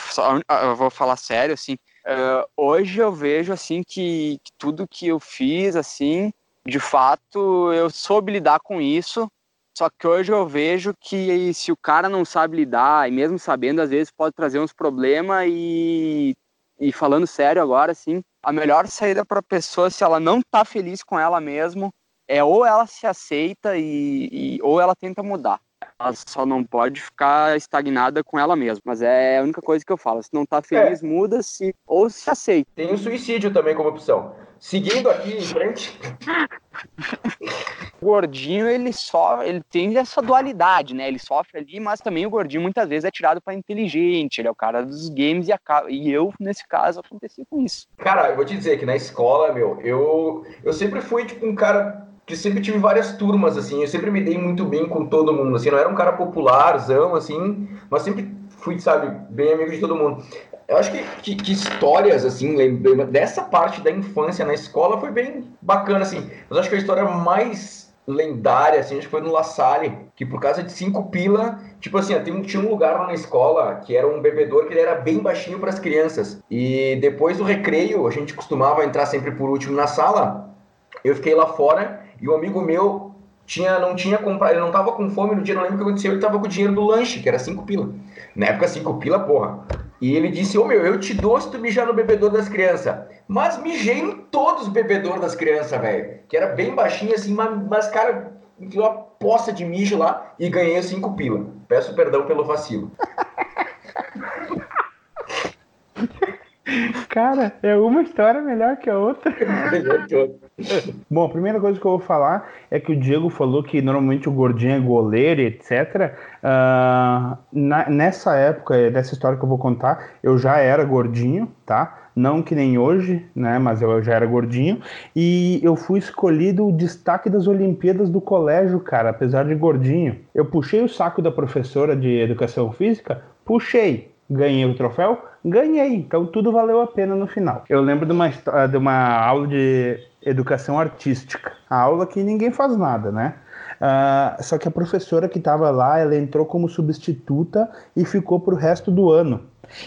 eu vou falar sério assim. Uh, hoje eu vejo assim que, que, tudo que eu fiz assim, de fato eu soube lidar com isso. Só que hoje eu vejo que se o cara não sabe lidar, e mesmo sabendo, às vezes pode trazer uns problemas e, e falando sério agora, assim, a melhor saída para a pessoa, se ela não tá feliz com ela mesmo, é ou ela se aceita e, e ou ela tenta mudar ela só não pode ficar estagnada com ela mesma. Mas é a única coisa que eu falo. Se não tá feliz, é. muda-se ou se aceita. Tem o suicídio também como opção. Seguindo aqui em frente. o gordinho, ele só ele tem essa dualidade, né? Ele sofre ali, mas também o gordinho muitas vezes é tirado para inteligente, ele é o cara dos games e, acaba, e eu, nesse caso, aconteci com isso. Cara, eu vou te dizer que na escola, meu, eu, eu sempre fui tipo um cara que sempre tive várias turmas, assim, eu sempre me dei muito bem com todo mundo, assim, não era um cara popularzão, assim, mas sempre fui, sabe, bem amigo de todo mundo. Eu acho que, que, que histórias, assim, dessa parte da infância na escola foi bem bacana, assim, mas acho que a história mais lendária, assim, acho que foi no La Salle, que por causa de cinco pila, tipo assim, tinha um lugar lá na escola que era um bebedor que ele era bem baixinho para as crianças, e depois do recreio, a gente costumava entrar sempre por último na sala, eu fiquei lá fora e um amigo meu tinha, não tinha comprado, ele não tava com fome no dia, não lembro o que aconteceu, ele tava com o dinheiro do lanche, que era 5 pila. Na época, 5 pila, porra. E ele disse, ô oh, meu, eu te dou se tu mijar no bebedouro das crianças. Mas mijei em todos os bebedouros das crianças, velho. Que era bem baixinho assim, mas, mas cara, enfiou uma poça de mijo lá e ganhei 5 pila. Peço perdão pelo vacilo. Cara, é uma história melhor que a outra. melhor que a outra. Bom, a primeira coisa que eu vou falar é que o Diego falou que normalmente o gordinho é goleiro, etc. Uh, na, nessa época, dessa história que eu vou contar, eu já era gordinho, tá? Não que nem hoje, né? Mas eu já era gordinho. E eu fui escolhido o destaque das Olimpíadas do colégio, cara, apesar de gordinho. Eu puxei o saco da professora de educação física, puxei. Ganhei o troféu? Ganhei. Então tudo valeu a pena no final. Eu lembro de uma, de uma aula de educação artística. A aula que ninguém faz nada, né? Uh, só que a professora que estava lá, ela entrou como substituta e ficou pro resto do ano.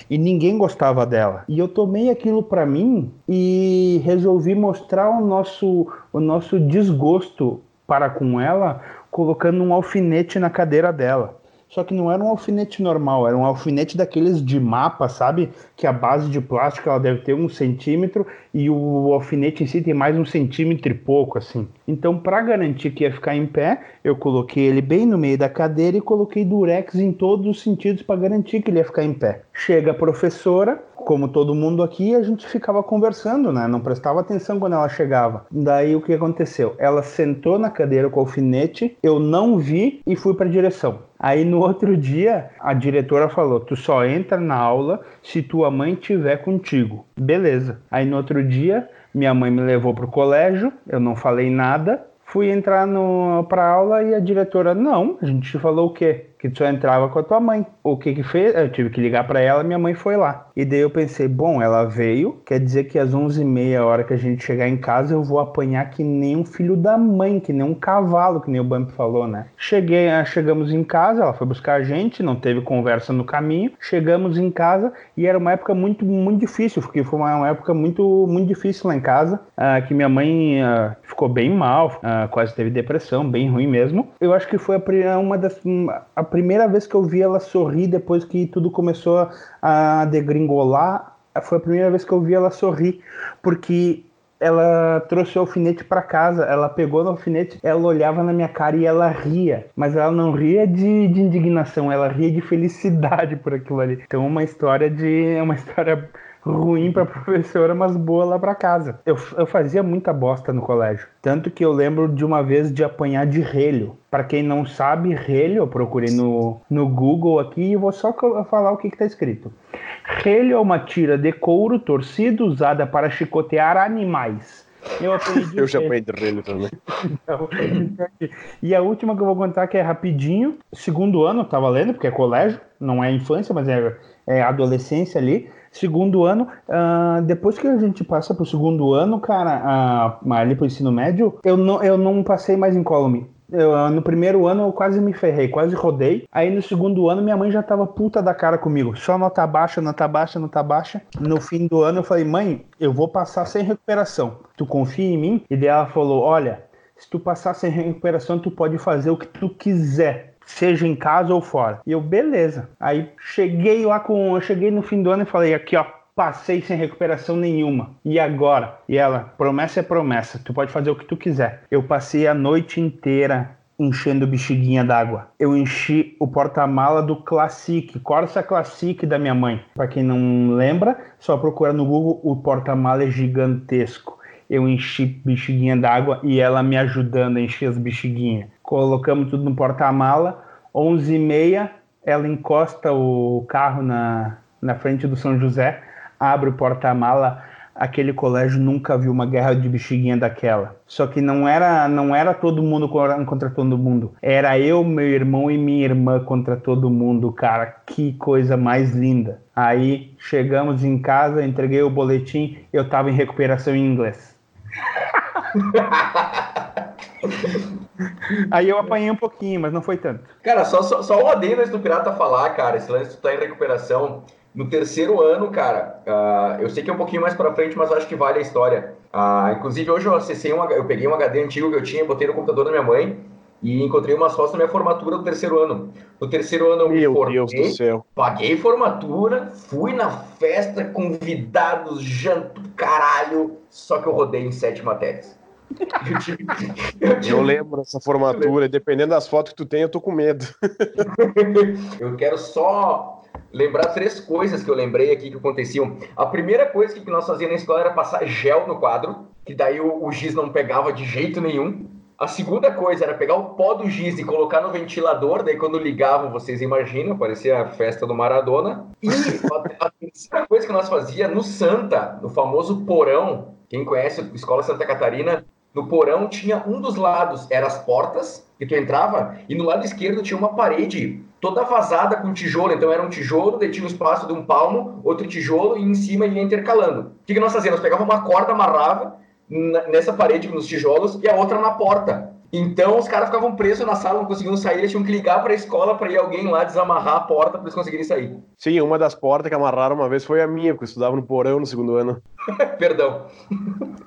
E ninguém gostava dela. E eu tomei aquilo para mim e resolvi mostrar o nosso, o nosso desgosto para com ela, colocando um alfinete na cadeira dela. Só que não era um alfinete normal, era um alfinete daqueles de mapa, sabe? Que a base de plástico ela deve ter um centímetro e o alfinete em si tem mais um centímetro e pouco, assim. Então, para garantir que ia ficar em pé, eu coloquei ele bem no meio da cadeira e coloquei durex em todos os sentidos para garantir que ele ia ficar em pé. Chega a professora, como todo mundo aqui, a gente ficava conversando, né? Não prestava atenção quando ela chegava. Daí o que aconteceu? Ela sentou na cadeira com o alfinete, eu não vi e fui para a direção. Aí no outro dia, a diretora falou: "Tu só entra na aula se tua mãe estiver contigo". Beleza. Aí no outro dia, minha mãe me levou pro colégio, eu não falei nada, fui entrar no aula e a diretora: "Não, a gente falou o quê?" Que tu só entrava com a tua mãe. O que que fez? Eu tive que ligar para ela, minha mãe foi lá. E daí eu pensei, bom, ela veio, quer dizer que às 11h30, a hora que a gente chegar em casa, eu vou apanhar que nem um filho da mãe, que nem um cavalo, que nem o Bump falou, né? Cheguei, ah, chegamos em casa, ela foi buscar a gente, não teve conversa no caminho. Chegamos em casa e era uma época muito, muito difícil, porque foi uma época muito, muito difícil lá em casa, uh, que minha mãe uh, ficou bem mal, uh, quase teve depressão, bem ruim mesmo. Eu acho que foi a, uma das a primeira vez que eu vi ela sorrir depois que tudo começou a degringolar, foi a primeira vez que eu vi ela sorrir, porque ela trouxe o alfinete para casa, ela pegou no alfinete, ela olhava na minha cara e ela ria, mas ela não ria de, de indignação, ela ria de felicidade por aquilo ali. Então, uma história de, é uma história ruim para professora, mas boa lá para casa. Eu, eu fazia muita bosta no colégio. Tanto que eu lembro de uma vez de apanhar de relho. Para quem não sabe, relho, eu procurei no, no Google aqui e vou só falar o que está escrito. Relho é uma tira de couro torcido usada para chicotear animais. Eu, eu já aprendi relho também. Então, e a última que eu vou contar que é rapidinho. Segundo ano, tá valendo, porque é colégio, não é infância, mas é, é adolescência ali segundo ano, uh, depois que a gente passa pro segundo ano, cara, uh, ali pro ensino médio, eu não, eu não passei mais em Column. Eu, ah, no primeiro ano eu quase me ferrei, quase rodei. Aí no segundo ano minha mãe já tava puta da cara comigo. Só nota baixa, nota baixa, nota baixa. No fim do ano eu falei, mãe, eu vou passar sem recuperação. Tu confia em mim? E daí ela falou, olha, se tu passar sem recuperação, tu pode fazer o que tu quiser seja em casa ou fora. E eu, beleza. Aí cheguei lá com. Eu cheguei no fim do ano e falei, aqui ó, passei sem recuperação nenhuma. E agora? E ela, promessa é promessa, tu pode fazer o que tu quiser. Eu passei a noite inteira enchendo bexiguinha d'água. Eu enchi o porta-mala do Classic, Corsa Classic da minha mãe. Para quem não lembra, só procura no Google, o porta-mala é gigantesco. Eu enchi bexiguinha d'água e ela me ajudando a encher as bexiguinhas colocamos tudo no porta-mala. 11h30, ela encosta o carro na, na frente do São José, abre o porta-mala. Aquele colégio nunca viu uma guerra de bexiguinha daquela. Só que não era, não era todo mundo contra todo mundo. Era eu, meu irmão e minha irmã contra todo mundo, cara. Que coisa mais linda. Aí chegamos em casa, entreguei o boletim, eu tava em recuperação em inglês. Aí eu apanhei um pouquinho, mas não foi tanto. Cara, só, só, só o adendo antes do Pirata falar, cara, esse lance tu tá em recuperação. No terceiro ano, cara, uh, eu sei que é um pouquinho mais pra frente, mas acho que vale a história. Uh, inclusive, hoje eu acessei um, eu peguei um HD antigo que eu tinha, botei no computador da minha mãe e encontrei umas fotos da minha formatura do terceiro ano. No terceiro ano eu Meu me formei, Deus do céu. paguei formatura, fui na festa, convidados, janto, caralho, só que eu rodei em sete matérias. Eu, tive, eu, tive... eu, lembro dessa formatura, dependendo das fotos que tu tem, eu tô com medo. eu quero só lembrar três coisas que eu lembrei aqui que aconteciam. A primeira coisa que nós fazíamos na escola era passar gel no quadro, que daí o, o giz não pegava de jeito nenhum. A segunda coisa era pegar o pó do giz e colocar no ventilador, daí quando ligavam, vocês imaginam, parecia a festa do Maradona. E a, terceira coisa que nós fazíamos no Santa, no famoso porão, quem conhece a Escola Santa Catarina, no porão tinha um dos lados, eram as portas, que tu entrava, e no lado esquerdo tinha uma parede toda vazada com tijolo. Então era um tijolo, daí tinha um espaço de um palmo, outro tijolo, e em cima ia intercalando. O que, que nós fazíamos? Nós pegávamos uma corda, amarrava nessa parede, nos tijolos, e a outra na porta. Então os caras ficavam presos na sala, não conseguiam sair, eles tinham que ligar para a escola para ir alguém lá desamarrar a porta para eles conseguirem sair. Sim, uma das portas que amarraram uma vez foi a minha, porque eu estudava no porão no segundo ano. Perdão.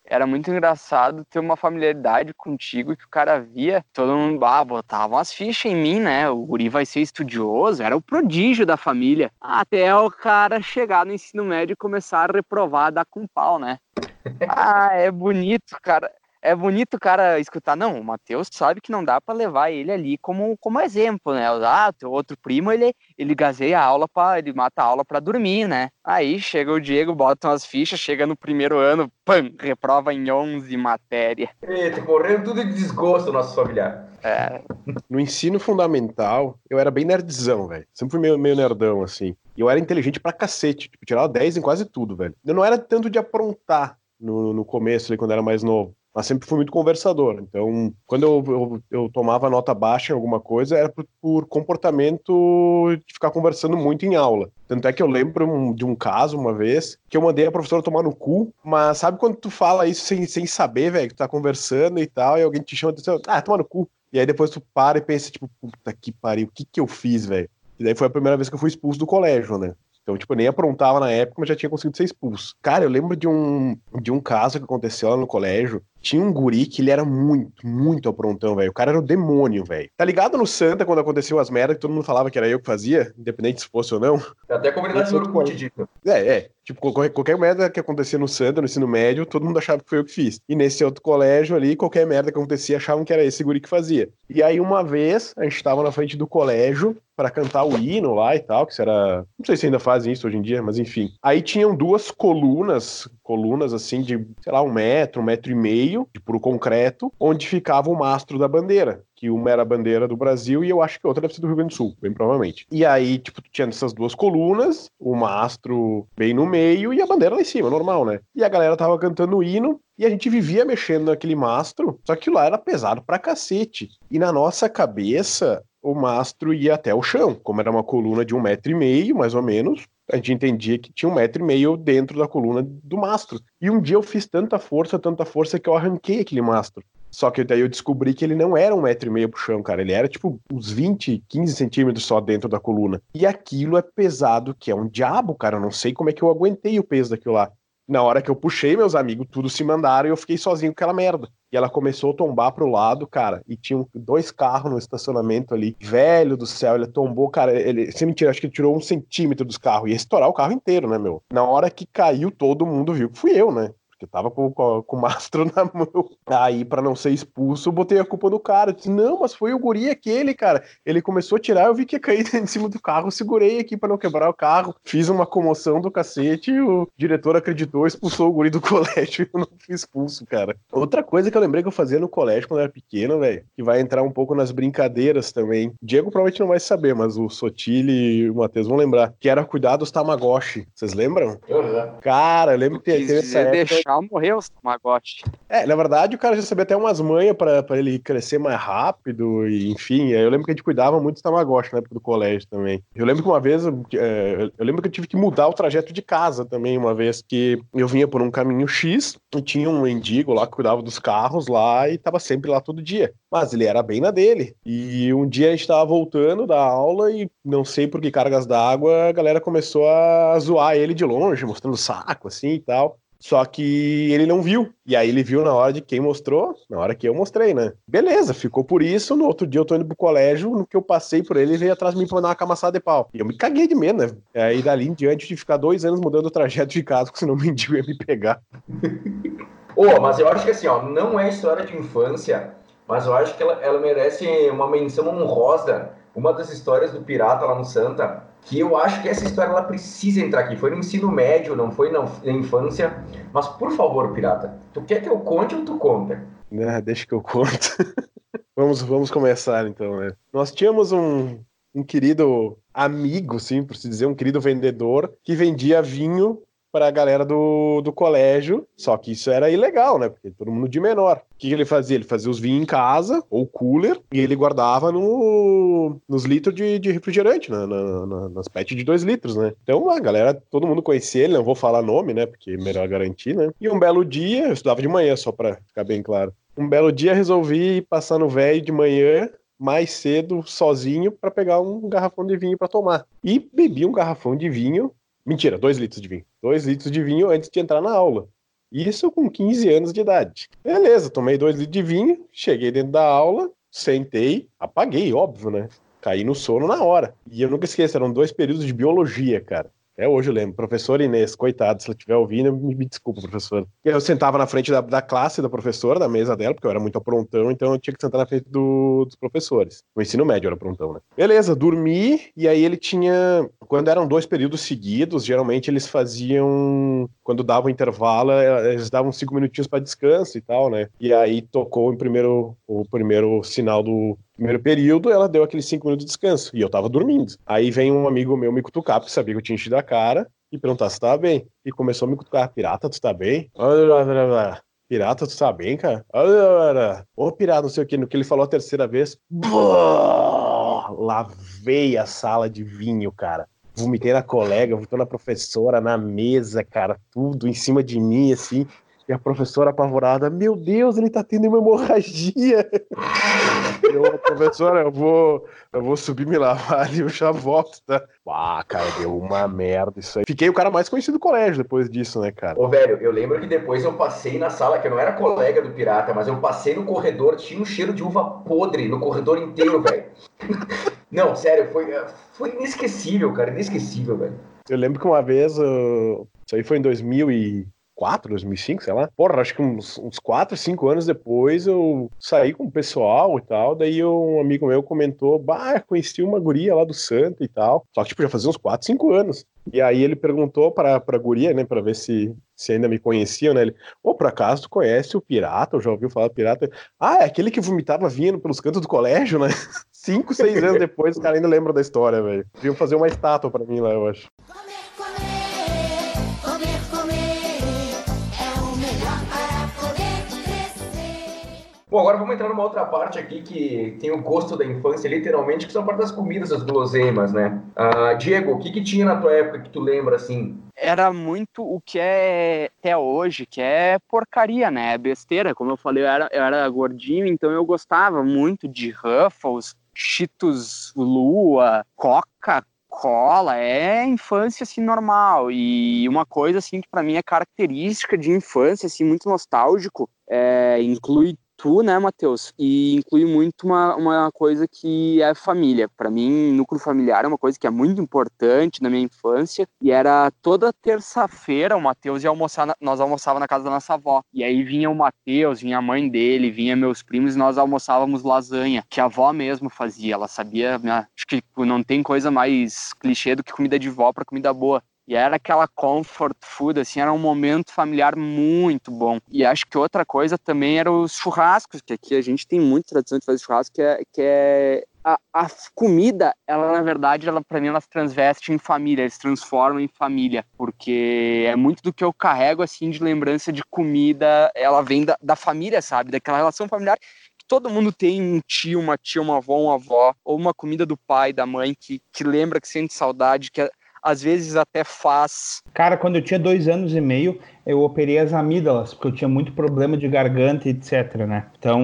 Era muito engraçado ter uma familiaridade contigo que o cara via, todo mundo ah, botava umas fichas em mim, né? O guri vai ser estudioso, era o prodígio da família. Até o cara chegar no ensino médio e começar a reprovar, dar com pau, né? Ah, é bonito, cara é bonito o cara escutar, não, o Matheus sabe que não dá para levar ele ali como, como exemplo, né? Ah, teu outro primo, ele, ele gazeia a aula para ele mata a aula para dormir, né? Aí chega o Diego, bota umas fichas, chega no primeiro ano, pam, reprova em 11 matérias. Eita, correndo tudo de desgosto nosso familiar. É. No ensino fundamental, eu era bem nerdzão, velho. Sempre fui meio, meio nerdão, assim. E eu era inteligente pra cacete. Tipo, tirava 10 em quase tudo, velho. Eu não era tanto de aprontar no, no começo, ali, quando era mais novo mas sempre fui muito conversador. Então, quando eu, eu, eu tomava nota baixa em alguma coisa, era por, por, comportamento de ficar conversando muito em aula. Tanto é que eu lembro de um caso uma vez que eu mandei a professora tomar no cu, mas sabe quando tu fala isso sem, sem saber, velho, que tu tá conversando e tal, e alguém te chama e diz, ah, toma no cu. E aí depois tu para e pensa, tipo, puta que pariu, o que que eu fiz, velho? E daí foi a primeira vez que eu fui expulso do colégio, né? Então, tipo, eu nem aprontava na época, mas já tinha conseguido ser expulso. Cara, eu lembro de um, de um caso que aconteceu lá no colégio. Tinha um guri que ele era muito, muito aprontão, velho. O cara era o demônio, velho. Tá ligado no Santa quando aconteceu as merdas que todo mundo falava que era eu que fazia, independente se fosse ou não? Até a comunidade do Orkut disso. É, é. Tipo, qualquer, qualquer merda que acontecia no Santa, no ensino médio, todo mundo achava que foi eu que fiz. E nesse outro colégio ali, qualquer merda que acontecia, achavam que era esse guri que fazia. E aí, uma vez, a gente tava na frente do colégio para cantar o hino lá e tal, que era. Não sei se ainda fazem isso hoje em dia, mas enfim. Aí tinham duas colunas, colunas assim de, sei lá, um metro, um metro e meio, de puro concreto, onde ficava o mastro da bandeira que uma era a bandeira do Brasil e eu acho que outra deve ser do Rio Grande do Sul, bem provavelmente. E aí, tipo, tinha essas duas colunas, o mastro bem no meio e a bandeira lá em cima, normal, né? E a galera tava cantando o hino e a gente vivia mexendo naquele mastro, só que lá era pesado pra cacete. E na nossa cabeça, o mastro ia até o chão, como era uma coluna de um metro e meio, mais ou menos, a gente entendia que tinha um metro e meio dentro da coluna do mastro. E um dia eu fiz tanta força, tanta força, que eu arranquei aquele mastro. Só que daí eu descobri que ele não era um metro e meio pro chão, cara. Ele era tipo uns 20, 15 centímetros só dentro da coluna. E aquilo é pesado, que é um diabo, cara. Eu não sei como é que eu aguentei o peso daquilo lá. Na hora que eu puxei, meus amigos tudo se mandaram e eu fiquei sozinho com aquela merda. E ela começou a tombar pro lado, cara, e tinha dois carros no estacionamento ali. Velho do céu, ele tombou, cara, ele, sem mentira, acho que ele tirou um centímetro dos carros. Ia estourar o carro inteiro, né, meu? Na hora que caiu, todo mundo viu que fui eu, né? Porque tava com, com, com o mastro na mão. Aí, para não ser expulso, eu botei a culpa no cara. Eu disse, não, mas foi o guri aquele, cara. Ele começou a tirar, eu vi que ia cair em cima do carro, segurei aqui para não quebrar o carro. Fiz uma comoção do cacete, o diretor acreditou, expulsou o guri do colégio e eu não fui expulso, cara. Outra coisa que eu lembrei que eu fazia no colégio quando eu era pequeno, velho, que vai entrar um pouco nas brincadeiras também. Diego provavelmente não vai saber, mas o Sotile e o Matheus vão lembrar, que era cuidar dos Tamagotchi. Vocês lembram? Uhum. Cara, eu lembro que teve essa época deixar morrer os Tamagotchi. É, na verdade, o cara já sabia até umas manhas pra ele crescer mais rápido, e enfim. Eu lembro que a gente cuidava muito do Tamagotchi na época do colégio também. Eu lembro que uma vez, é, eu lembro que eu tive que mudar o trajeto de casa também, uma vez que eu vinha por um caminho X e tinha um mendigo lá que cuidava dos carros lá e tava sempre lá todo dia. Mas ele era bem na dele. E um dia a gente tava voltando da aula e não sei por que cargas d'água, a galera começou a zoar ele de longe, mostrando saco assim e tal. Só que ele não viu. E aí ele viu na hora de quem mostrou, na hora que eu mostrei, né? Beleza, ficou por isso. No outro dia eu tô indo pro colégio, no que eu passei por ele, ele veio atrás de mim pra dar uma camaçada de pau. E eu me caguei de medo, né? Aí dali em diante de ficar dois anos mudando o trajeto de casa, porque senão o mendigo ia me pegar. Ô, oh, mas eu acho que assim, ó, não é história de infância, mas eu acho que ela, ela merece uma menção honrosa uma das histórias do pirata lá no Santa, que eu acho que essa história ela precisa entrar aqui. Foi no ensino médio, não foi na, infância. Mas, por favor, pirata, tu quer que eu conte ou tu conta? Ah, deixa que eu conto. vamos, vamos começar então, né? Nós tínhamos um, um querido amigo, sim, por se dizer, um querido vendedor que vendia vinho para a galera do, do colégio, só que isso era ilegal, né? Porque todo mundo de menor. O que, que ele fazia? Ele fazia os vinhos em casa, ou cooler, e ele guardava no, nos litros de, de refrigerante, na, na, na, nas pets de 2 litros, né? Então a galera, todo mundo conhecia ele, não vou falar nome, né? Porque é melhor garantir, né? E um belo dia, eu estudava de manhã, só para ficar bem claro. Um belo dia resolvi passar no velho de manhã mais cedo sozinho para pegar um garrafão de vinho para tomar. E bebi um garrafão de vinho Mentira, dois litros de vinho. Dois litros de vinho antes de entrar na aula. Isso com 15 anos de idade. Beleza, tomei dois litros de vinho, cheguei dentro da aula, sentei, apaguei, óbvio, né? Caí no sono na hora. E eu nunca esqueço, eram dois períodos de biologia, cara. Até hoje eu lembro. Professora Inês, coitado, se ela estiver ouvindo, me, me desculpa, professora. Eu sentava na frente da, da, classe da professora, da mesa dela, porque eu era muito aprontão, então eu tinha que sentar na frente do, dos professores. O ensino médio era aprontão, né? Beleza, dormi, e aí ele tinha. Quando eram dois períodos seguidos, geralmente eles faziam. Quando dava o intervalo, eh, eles davam cinco minutinhos para descanso e tal, né? E aí tocou em primeiro, o primeiro sinal do, primeiro período, ela deu aqueles cinco minutos de descanso. E eu tava dormindo. Aí vem um amigo meu me cutucar, porque sabia que eu tinha enchido a cara, e perguntar se tava bem. E começou a me cutucar, pirata, tu tá bem? Pirata, tu tá bem, cara? Ô, pirata, não sei o que. No que ele falou a terceira vez, lavei a sala de vinho, cara. Vomitei na colega, vomitei na professora, na mesa, cara, tudo em cima de mim, assim. E a professora apavorada, meu Deus, ele tá tendo uma hemorragia. eu, professora, eu vou, eu vou subir me lavar e eu já volto, tá? Ah, cara, deu uma merda isso aí. Fiquei o cara mais conhecido do colégio depois disso, né, cara? Ô, velho, eu lembro que depois eu passei na sala, que eu não era colega do pirata, mas eu passei no corredor, tinha um cheiro de uva podre no corredor inteiro, velho. não, sério, foi, foi inesquecível, cara, inesquecível, velho. Eu lembro que uma vez, uh, isso aí foi em 2000 e 2004, 2005, sei lá. Porra, acho que uns, uns 4, 5 anos depois eu saí com o pessoal e tal. Daí um amigo meu comentou: Bah, conheci uma guria lá do Santo e tal. Só que, tipo, já fazia uns 4, 5 anos. E aí ele perguntou pra, pra guria, né, pra ver se, se ainda me conheciam, né? Ele, ô, por acaso tu conhece o pirata? Eu já ouviu falar do pirata? Ah, é aquele que vomitava vindo pelos cantos do colégio, né? Cinco, seis anos depois, os caras ainda lembram da história, velho. Deviam fazer uma estátua pra mim lá, eu acho. Bom, agora vamos entrar numa outra parte aqui que tem o gosto da infância, literalmente, que são a parte das comidas, as guloseimas, né? Uh, Diego, o que, que tinha na tua época que tu lembra, assim? Era muito o que é até hoje, que é porcaria, né? É besteira. Como eu falei, eu era, eu era gordinho, então eu gostava muito de Ruffles, Cheetos Lua, Coca, cola, é infância assim normal e uma coisa assim que para mim é característica de infância assim muito nostálgico, é, inclui tu, né, Matheus? E inclui muito uma, uma coisa que é família. Para mim, núcleo familiar é uma coisa que é muito importante na minha infância. E era toda terça-feira o Matheus ia almoçar, na, nós almoçávamos na casa da nossa avó. E aí vinha o Matheus, vinha a mãe dele, vinha meus primos e nós almoçávamos lasanha, que a avó mesmo fazia. Ela sabia, né? acho que não tem coisa mais clichê do que comida de vó para comida boa. E era aquela comfort food, assim, era um momento familiar muito bom. E acho que outra coisa também era os churrascos, que aqui a gente tem muita tradição de fazer churrasco, que é, que é a, a, comida, ela na verdade, ela para mim ela se transveste em família, eles transformam em família, porque é muito do que eu carrego assim de lembrança de comida, ela vem da, da família, sabe, daquela relação familiar todo mundo tem um tio, uma tia, uma avó, uma avó, ou uma comida do pai, da mãe que, que lembra, que sente saudade, que às vezes até faz. Cara, quando eu tinha dois anos e meio, eu operei as amígdalas, porque eu tinha muito problema de garganta, etc, né? Então,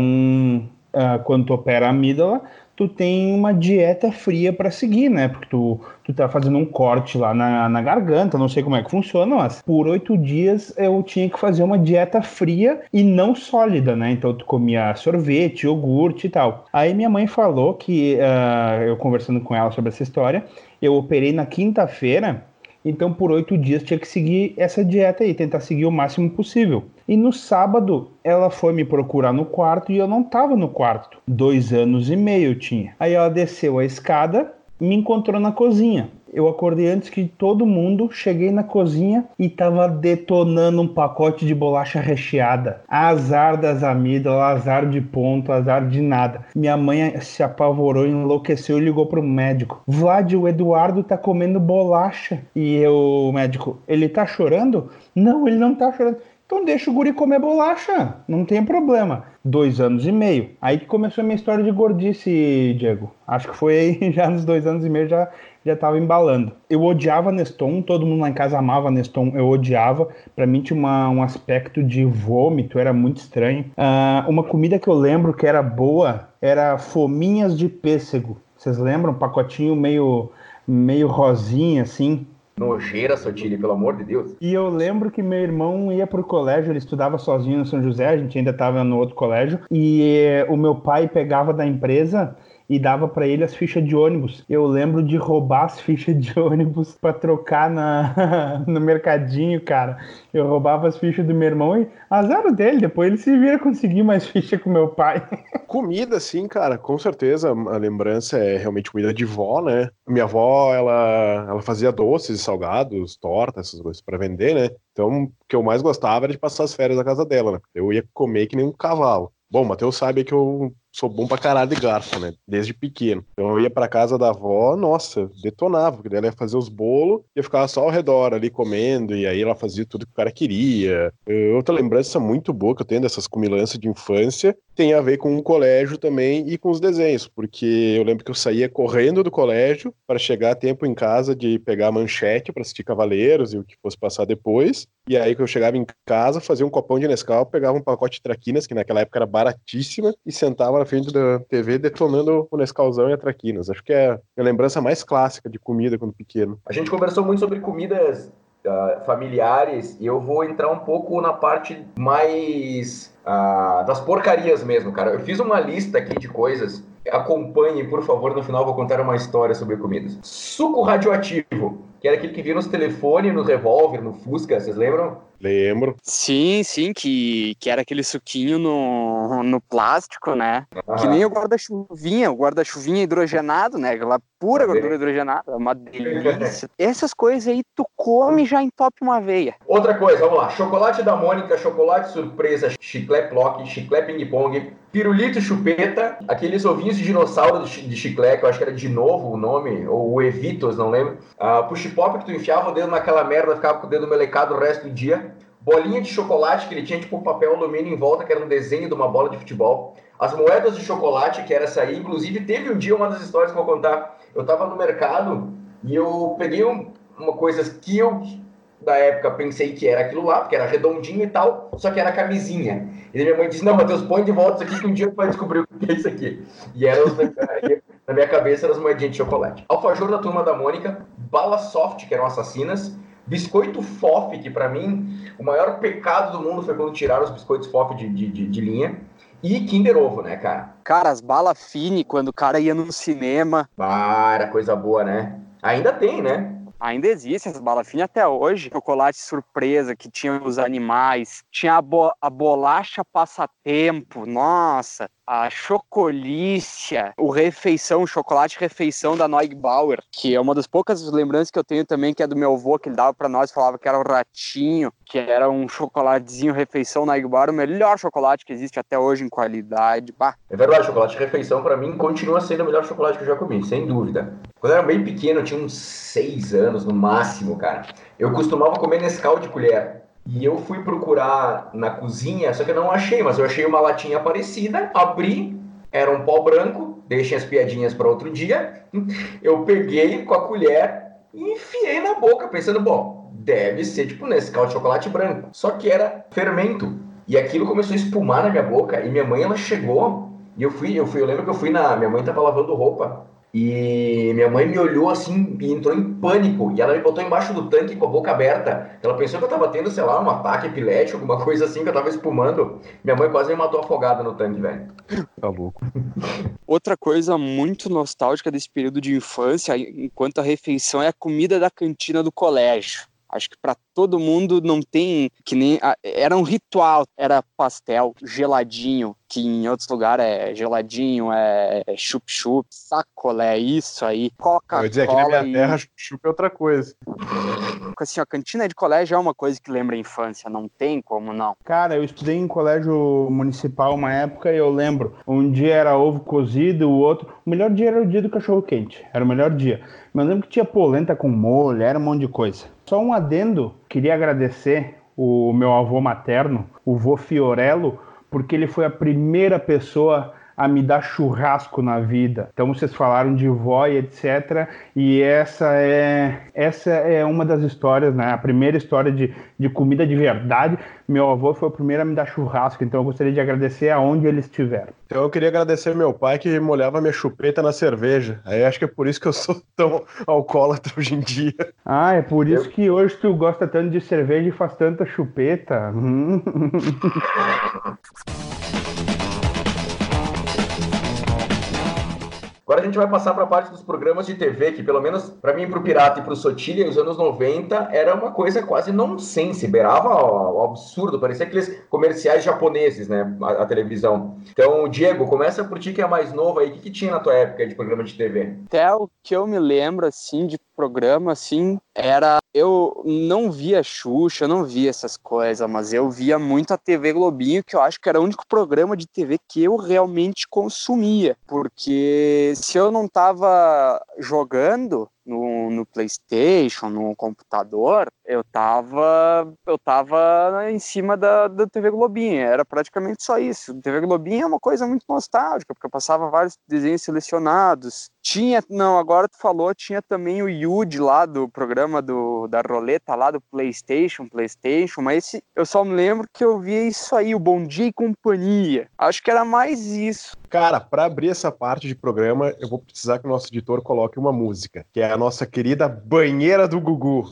uh, quando tu opera a amígdala, tu tem uma dieta fria para seguir, né? Porque tu, tu tá fazendo um corte lá na, na garganta, não sei como é que funciona, mas por oito dias eu tinha que fazer uma dieta fria e não sólida, né? Então tu comia sorvete, iogurte e tal. Aí minha mãe falou que, uh, eu conversando com ela sobre essa história, eu operei na quinta-feira Então, por oito dias, tinha que seguir essa dieta aí, tentar seguir o máximo possível. E no sábado, ela foi me procurar no quarto e eu não tava no quarto. Dois anos e meio eu tinha. Aí ela desceu a escada, me encontrou na cozinha. Eu acordei antes que todo mundo, cheguei na cozinha e tava detonando um pacote de bolacha recheada. Azar das amígdalas, azar de ponto, azar de nada. Minha mãe se apavorou, enlouqueceu e ligou pro médico. Vlad, o Eduardo tá comendo bolacha. E eu, o médico, ele tá chorando? Não, ele não tá chorando. Então deixa o guri comer bolacha, não tem problema. Dois anos e meio. Aí que começou a minha história de gordice, Diego. Acho que foi aí já nos dois anos e meio já já tava embalando. Eu odiava Neston, todo mundo lá em casa amava Neston, eu odiava. Para mim tinha uma, um aspecto de vômito, era muito estranho. Uh, uma comida que eu lembro que era boa era fominhas de pêssego. Vocês lembram? Um pacotinho meio, meio rosinha assim. Nojeira, Sotile, pelo amor de Deus. E eu lembro que meu irmão ia pro colégio, ele estudava sozinho no São José, a gente ainda estava no outro colégio, e o meu pai pegava da empresa e dava para ele as fichas de ônibus. Eu lembro de roubar as fichas de ônibus para trocar na, no mercadinho, cara. Eu roubava as fichas do meu irmão e azar dele, depois ele se vira conseguir mais ficha com meu pai. Comida, sim, cara, com certeza. A lembrança é realmente comida de vó, né? Minha avó, ela, ela fazia doces, salgados, tortas, essas coisas para vender, né? Então, o que eu mais gostava era de passar as férias na casa dela, né? Eu ia comer que nem um cavalo. Bom, o Matheus sabe que eu sou bom pra caralho de garfo, né? Desde pequeno. Então eu ia pra casa da avó, nossa, detonava, porque ela ia fazer os bolos e eu ficava só ao redor ali comendo, e aí ela fazia tudo que o cara queria. Outra lembrança muito boa que eu tenho dessas comilanças de infância tem a ver com o colégio também e com os desenhos, porque eu lembro que eu saía correndo do colégio para chegar a tempo em casa de pegar a manchete para assistir Cavaleiros e o que fosse passar depois. E aí que eu chegava em casa, fazia um copão de Nescau, pegava um pacote de traquinas, que naquela época era baratíssima, e sentava na frente da TV detonando o Nescauzão e a traquinas. Acho que é a lembrança mais clássica de comida quando pequeno. A gente conversou muito sobre comidas uh, familiares e eu vou entrar um pouco na parte mais uh, das porcarias mesmo, cara. Eu fiz uma lista aqui de coisas. Acompanhe, por favor, no final vou contar uma história sobre comidas. Suco radioativo, que era aquele que vinha nos telefones, no revólver, no Fusca, vocês lembram? Lembro. Sim, sim, que, que era aquele suquinho no, no plástico, né? Ah. Que nem o guarda-chuvinha, o guarda-chuvinha hidrogenado, né? Aquela pura gordura hidrogenada, uma delícia. Essas coisas aí tu come já entope uma veia. Outra coisa, vamos lá. Chocolate da Mônica, chocolate surpresa, chiclete block, chiclete ping-pong, pirulito chupeta, aqueles ovinhos de dinossauro de chiclete, que eu acho que era de novo o nome, ou o Evitos, não lembro. Uh, push pop que tu enfiava o dedo naquela merda, ficava com o dedo melecado o resto do dia bolinha de chocolate que ele tinha tipo papel alumínio em volta, que era um desenho de uma bola de futebol. As moedas de chocolate, que era essa aí. Inclusive, teve um dia uma das histórias que eu vou contar. Eu tava no mercado e eu peguei um, uma coisa que eu, da época, pensei que era aquilo lá, porque era redondinho e tal, só que era camisinha. E minha mãe disse: Não, Matheus, põe de volta isso aqui que um dia vai descobrir o que é isso aqui. E era os, na minha cabeça eram as moedinhas de chocolate. Alfajor da turma da Mônica, bala soft, que eram assassinas Biscoito FOF, que para mim o maior pecado do mundo foi quando tiraram os biscoitos FOF de, de, de, de linha. E Kinder Ovo, né, cara? Cara, as balas fine, quando o cara ia no cinema. Ah, era coisa boa, né? Ainda tem, né? Ainda existe essas balas finas até hoje. Chocolate surpresa que tinha os animais. Tinha a, bo a bolacha passatempo. Nossa a Chocolícia, o Refeição, o chocolate Refeição da Neugbauer, que é uma das poucas lembranças que eu tenho também, que é do meu avô, que ele dava para nós, falava que era o Ratinho, que era um chocolatezinho Refeição Neugbauer, o melhor chocolate que existe até hoje em qualidade. Bah. É verdade, chocolate Refeição para mim continua sendo o melhor chocolate que eu já comi, sem dúvida. Quando eu era bem pequeno, eu tinha uns seis anos no máximo, cara. Eu costumava comer Nescau de colher. E eu fui procurar na cozinha, só que eu não achei, mas eu achei uma latinha parecida, abri, era um pó branco, deixei as piadinhas para outro dia. Eu peguei com a colher e enfiei na boca, pensando, bom, deve ser tipo Nescau de chocolate branco. Só que era fermento. E aquilo começou a espumar na minha boca, e minha mãe ela chegou, e eu fui, eu fui, eu lembro que eu fui na, minha mãe tava lavando roupa. E minha mãe me olhou assim e entrou em pânico. E ela me botou embaixo do tanque com a boca aberta. Ela pensou que eu tava tendo, sei lá, um ataque epilético, alguma coisa assim, que eu tava espumando. Minha mãe quase me matou afogada no tanque, velho. Tá louco. Outra coisa muito nostálgica desse período de infância, enquanto a refeição, é a comida da cantina do colégio. Acho que para todo mundo não tem que nem era um ritual, era pastel geladinho, que em outros lugares é geladinho, é chup-chup, sacolé, isso aí, Coca-Cola. Eu dizer que na minha e... terra chup-chup é outra coisa. Assim, a cantina de colégio é uma coisa que lembra a infância, não tem como não. Cara, eu estudei em colégio municipal uma época e eu lembro, um dia era ovo cozido, o outro, o melhor dia era o dia do cachorro quente, era o melhor dia. Mas eu lembro que tinha polenta com molho, era um monte de coisa. Só um adendo, queria agradecer o meu avô materno, o vô Fiorello, porque ele foi a primeira pessoa a me dar churrasco na vida. Então vocês falaram de vó e etc. E essa é essa é uma das histórias, né? A primeira história de, de comida de verdade. Meu avô foi o primeiro a me dar churrasco, então eu gostaria de agradecer aonde eles estiveram. Então eu queria agradecer meu pai que molhava minha chupeta na cerveja. Aí acho que é por isso que eu sou tão alcoólatra hoje em dia. Ah, é por isso eu... que hoje tu gosta tanto de cerveja e faz tanta chupeta. Agora a gente vai passar para a parte dos programas de TV, que pelo menos para mim, para o Pirata e para o Sotilha, os anos 90 era uma coisa quase nonsense, beirava o absurdo, parecia aqueles comerciais japoneses, né, a, a, televisão. Então, Diego, começa por ti que é mais novo aí, o que, que tinha na tua época de programa de TV? Até o que eu me lembro, assim, de programa, assim, era. Eu não via Xuxa, não via essas coisas, mas eu via muito a TV Globinho, que eu acho que era o único programa de TV que eu realmente consumia. Porque se eu não tava jogando, no, no PlayStation, no computador, eu tava, eu tava em cima da, da TV Globinho. Era praticamente só isso. TV Globinho é uma coisa muito nostálgica, porque eu passava vários desenhos selecionados. Tinha, não, agora tu falou, tinha também o Yude lá do programa do, da roleta lá do PlayStation, PlayStation, mas esse, eu só me lembro que eu via isso aí, o Bom Dia e Companhia. Acho que era mais isso. Cara, para abrir essa parte de programa, eu vou precisar que o nosso editor coloque uma música, que é a nossa querida banheira do Gugu.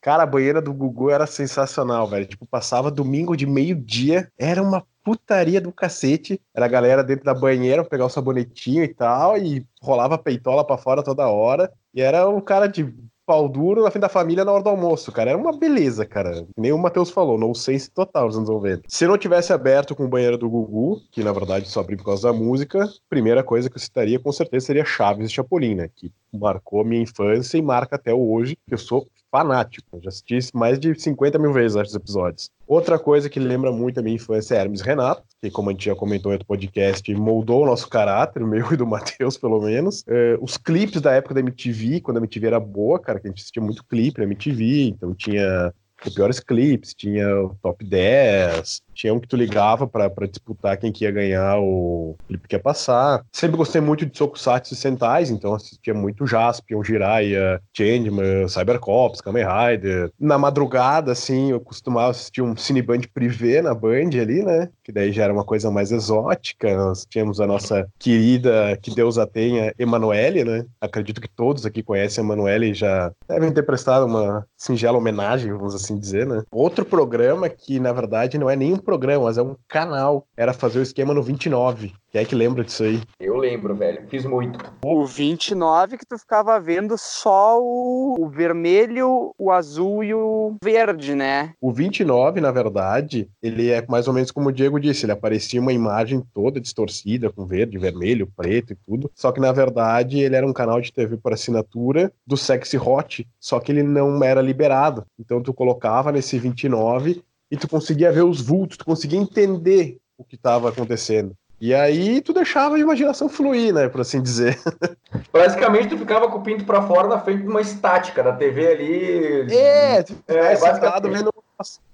Cara, a banheira do Gugu era sensacional, velho. Tipo, passava domingo de meio-dia, era uma putaria do cacete. Era a galera dentro da banheira pegar o sabonetinho e tal, e rolava peitola para fora toda hora. E era um cara de pau duro na frente da família na hora do almoço, cara. Era uma beleza, cara. Nem o Matheus falou, não sei se total nos anos 90. Se não tivesse aberto com o banheiro do Gugu, que na verdade só abriu por causa da música, primeira coisa que eu citaria com certeza seria Chaves e Chapolin, né? Que marcou minha infância e marca até hoje, que eu sou fanático. Já assisti mais de 50 mil vezes esses episódios. Outra coisa que lembra muito a minha infância é Hermes Renato, que, como a gente já comentou em outro podcast, moldou o nosso caráter, o meu e do Matheus, pelo menos. É, os clipes da época da MTV, quando a MTV era boa, cara, que a gente assistia muito clipe na MTV, então tinha os piores clipes, tinha o top 10, tinha um que tu ligava para disputar quem que ia ganhar o clipe que ia passar. Sempre gostei muito de Tokusatsu e Sentais, então assistia muito Jaspion, Jiraiya, Changeman, Cybercops, Kamen Rider. Na madrugada, assim, eu costumava assistir um Cineband Privé na Band ali, né? Que daí já era uma coisa mais exótica. Nós tínhamos a nossa querida, que Deus a tenha, Emanuele, né? Acredito que todos aqui conhecem a Emanuele e já devem ter prestado uma singela homenagem, vamos assim dizer, né? Outro programa que, na verdade, não é nem um programa, mas é um canal. Era fazer o esquema no 29. Quem é que lembra disso aí? Eu lembro, velho. Fiz muito. O 29 que tu ficava vendo só o, o vermelho, o azul e o verde, né? O 29, na verdade, ele é mais ou menos como o Diego disse, ele aparecia uma imagem toda distorcida, com verde, vermelho, preto e tudo. Só que, na verdade, ele era um canal de TV por assinatura do Sexy Hot, só que ele não era liberado. Então tu colocava nesse 29 e tu conseguia ver os vultos, tu conseguia entender o que estava acontecendo. E aí tu deixava a imaginação fluir, né, por assim dizer. Basicamente tu ficava com o pinto para fora na frente de uma estática da TV ali. É, tu é, basicamente... vendo?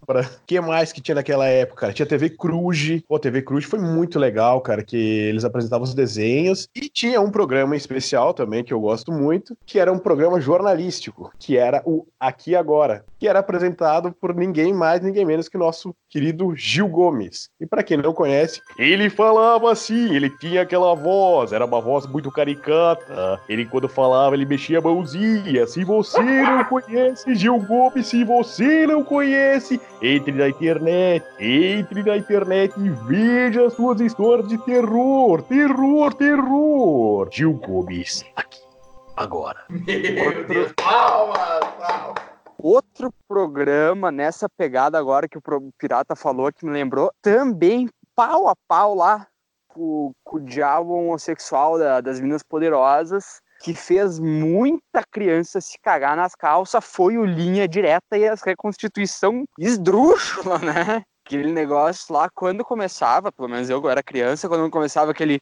O que mais que tinha naquela época? Cara? Tinha TV Cruz. Pô, TV Cruz foi muito legal, cara, que eles apresentavam os desenhos. E tinha um programa especial também, que eu gosto muito, que era um programa jornalístico, que era o Aqui Agora, que era apresentado por ninguém mais, ninguém menos que nosso querido Gil Gomes. E para quem não conhece, ele falava assim, ele tinha aquela voz, era uma voz muito caricata. Ele, quando falava, ele mexia a mãozinha. Se você não conhece Gil Gomes, se você não conhece, entre na internet, entre na internet e veja as suas histórias de terror, terror, terror. Gil Gomes, aqui, agora. Meu Deus, palmas, palmas. Outro programa nessa pegada agora que o Pirata falou, que me lembrou, também pau a pau lá com, com o diabo homossexual da, das Minas Poderosas, que fez muita criança se cagar nas calças, foi o Linha Direta e a reconstituição esdrúxula, né? Aquele negócio lá, quando começava, pelo menos eu era criança, quando começava aquele.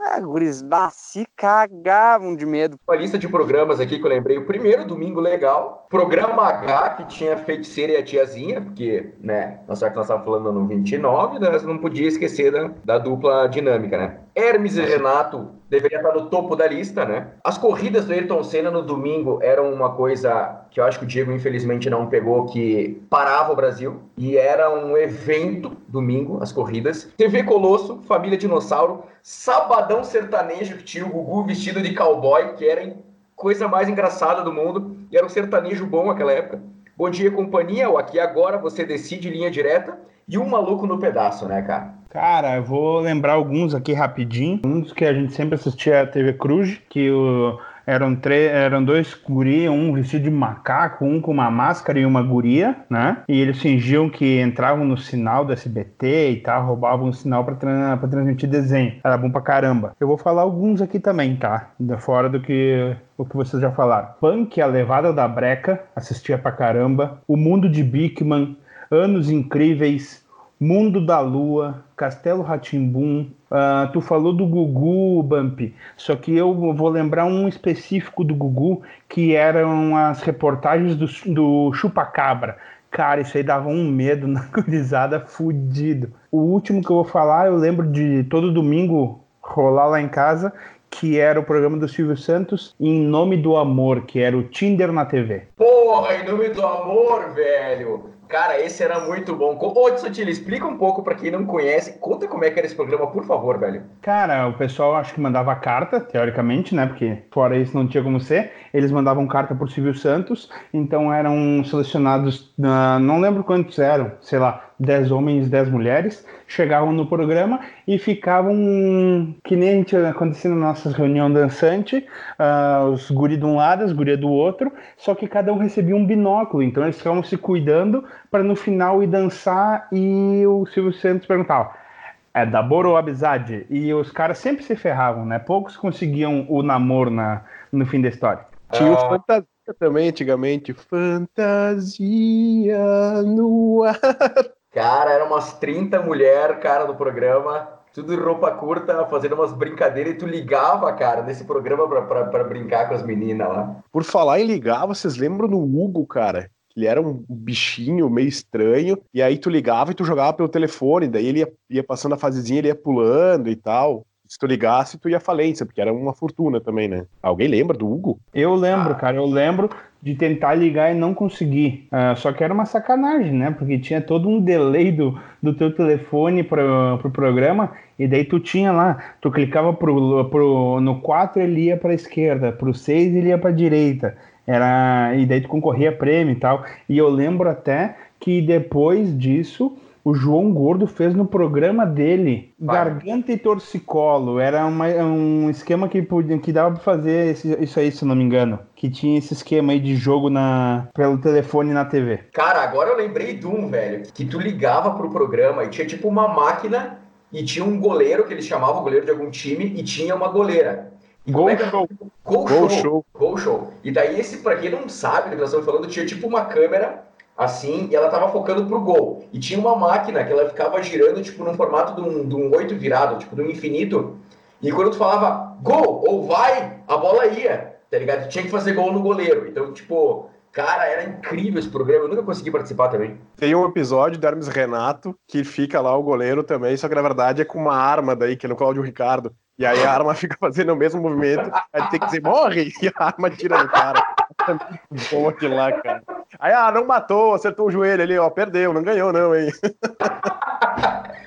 Ah, guris, se cagavam de medo. Uma lista de programas aqui que eu lembrei. O primeiro, Domingo Legal. Programa H, que tinha Feiticeira e a Tiazinha, porque, né, nós nós estávamos falando no 29, nós não podia esquecer da, da dupla dinâmica, né? Hermes e Renato deveria estar no topo da lista, né? As corridas do Ayrton Senna no domingo eram uma coisa que eu acho que o Diego infelizmente não pegou, que parava o Brasil e era um evento domingo, as corridas. TV Colosso, Família Dinossauro, Sabadão Sertanejo, que tinha o Gugu vestido de cowboy, que era coisa mais engraçada do mundo, e era um sertanejo bom naquela época. Bom dia, companhia, o Aqui Agora, você decide linha direta, e um maluco no pedaço, né, cara? Cara, eu vou lembrar alguns aqui rapidinho. Um dos que a gente sempre assistia a TV Cruz, que o, eram, três, eram dois guri, um vestido de macaco, um com uma máscara e uma guria, né? E eles fingiam que entravam no sinal do SBT e tal, roubavam o sinal para tra transmitir desenho. Era bom pra caramba. Eu vou falar alguns aqui também, tá? Fora do que o que vocês já falaram. Punk, a levada da breca, assistia pra caramba. O mundo de Bigman, Anos Incríveis, Mundo da Lua, Castelo Ratimbum. Uh, tu falou do Gugu, Bump, só que eu vou lembrar um específico do Gugu, que eram as reportagens do, do Chupacabra. Cara, isso aí dava um medo na gurizada fudido. O último que eu vou falar, eu lembro de todo domingo rolar lá em casa, que era o programa do Silvio Santos, Em Nome do Amor, que era o Tinder na TV. Porra, Em Nome do Amor, velho! Cara, esse era muito bom. Ô, Sotile, explica um pouco para quem não conhece. Conta como é que era esse programa, por favor, velho. Cara, o pessoal acho que mandava carta, teoricamente, né? Porque fora isso não tinha como ser. Eles mandavam carta por Silvio Santos, então eram selecionados, uh, não lembro quantos eram, sei lá, 10 homens, 10 mulheres, chegavam no programa e ficavam que nem a gente acontecia na nossa reunião dançante, uh, os guri de um lado, as gurias do outro, só que cada um recebia um binóculo, então eles ficavam se cuidando para no final ir dançar e o Silvio Santos perguntava é da Boro amizade e os caras sempre se ferravam, né? Poucos conseguiam o namoro na, no fim da história. Tinha o ah. fantasia também antigamente, fantasia no ar. Cara, eram umas 30 mulheres, cara, no programa, tudo em roupa curta, fazendo umas brincadeiras, e tu ligava, cara, nesse programa pra, pra, pra brincar com as meninas lá. Por falar em ligar, vocês lembram do Hugo, cara? Ele era um bichinho meio estranho, e aí tu ligava e tu jogava pelo telefone, daí ele ia, ia passando a fasezinha, ele ia pulando e tal se tu ligasse, tu ia falência, porque era uma fortuna também, né? Alguém lembra do Hugo? Eu lembro, ah. cara, eu lembro de tentar ligar e não conseguir. Uh, só que era uma sacanagem, né? Porque tinha todo um delay do, do teu telefone pro, pro programa, e daí tu tinha lá, tu clicava pro, pro, no 4 ele ia pra esquerda, pro 6 ele ia pra direita. Era, e daí tu concorria a prêmio e tal. E eu lembro até que depois disso o João Gordo fez no programa dele Vai. Garganta e Torcicolo. Era uma, um esquema que, que dava pra fazer esse, isso aí, se não me engano. Que tinha esse esquema aí de jogo na, pelo telefone na TV. Cara, agora eu lembrei de um, velho. Que tu ligava pro programa e tinha tipo uma máquina e tinha um goleiro que eles chamavam goleiro de algum time e tinha uma goleira. Gol, é show. Gol, Gol show. show. Gol show. E daí esse, pra quem não sabe que nós estamos falando, tinha tipo uma câmera assim, e ela tava focando pro gol. E tinha uma máquina que ela ficava girando, tipo, num formato de um, de um 8 virado, tipo, de um infinito. E quando tu falava gol ou vai, a bola ia. tá ligado? Tinha que fazer gol no goleiro. Então, tipo, cara, era incrível esse programa. Eu nunca consegui participar também. Tem um episódio do Hermes Renato que fica lá o goleiro também, só que na verdade é com uma arma daí, que é no Cláudio Ricardo. E aí a arma fica fazendo o mesmo movimento, aí tem que dizer, morre! E a arma tira do cara. Bom aquilo lá, cara. Aí, ah, não matou, acertou o joelho ali, ó, perdeu, não ganhou não, hein?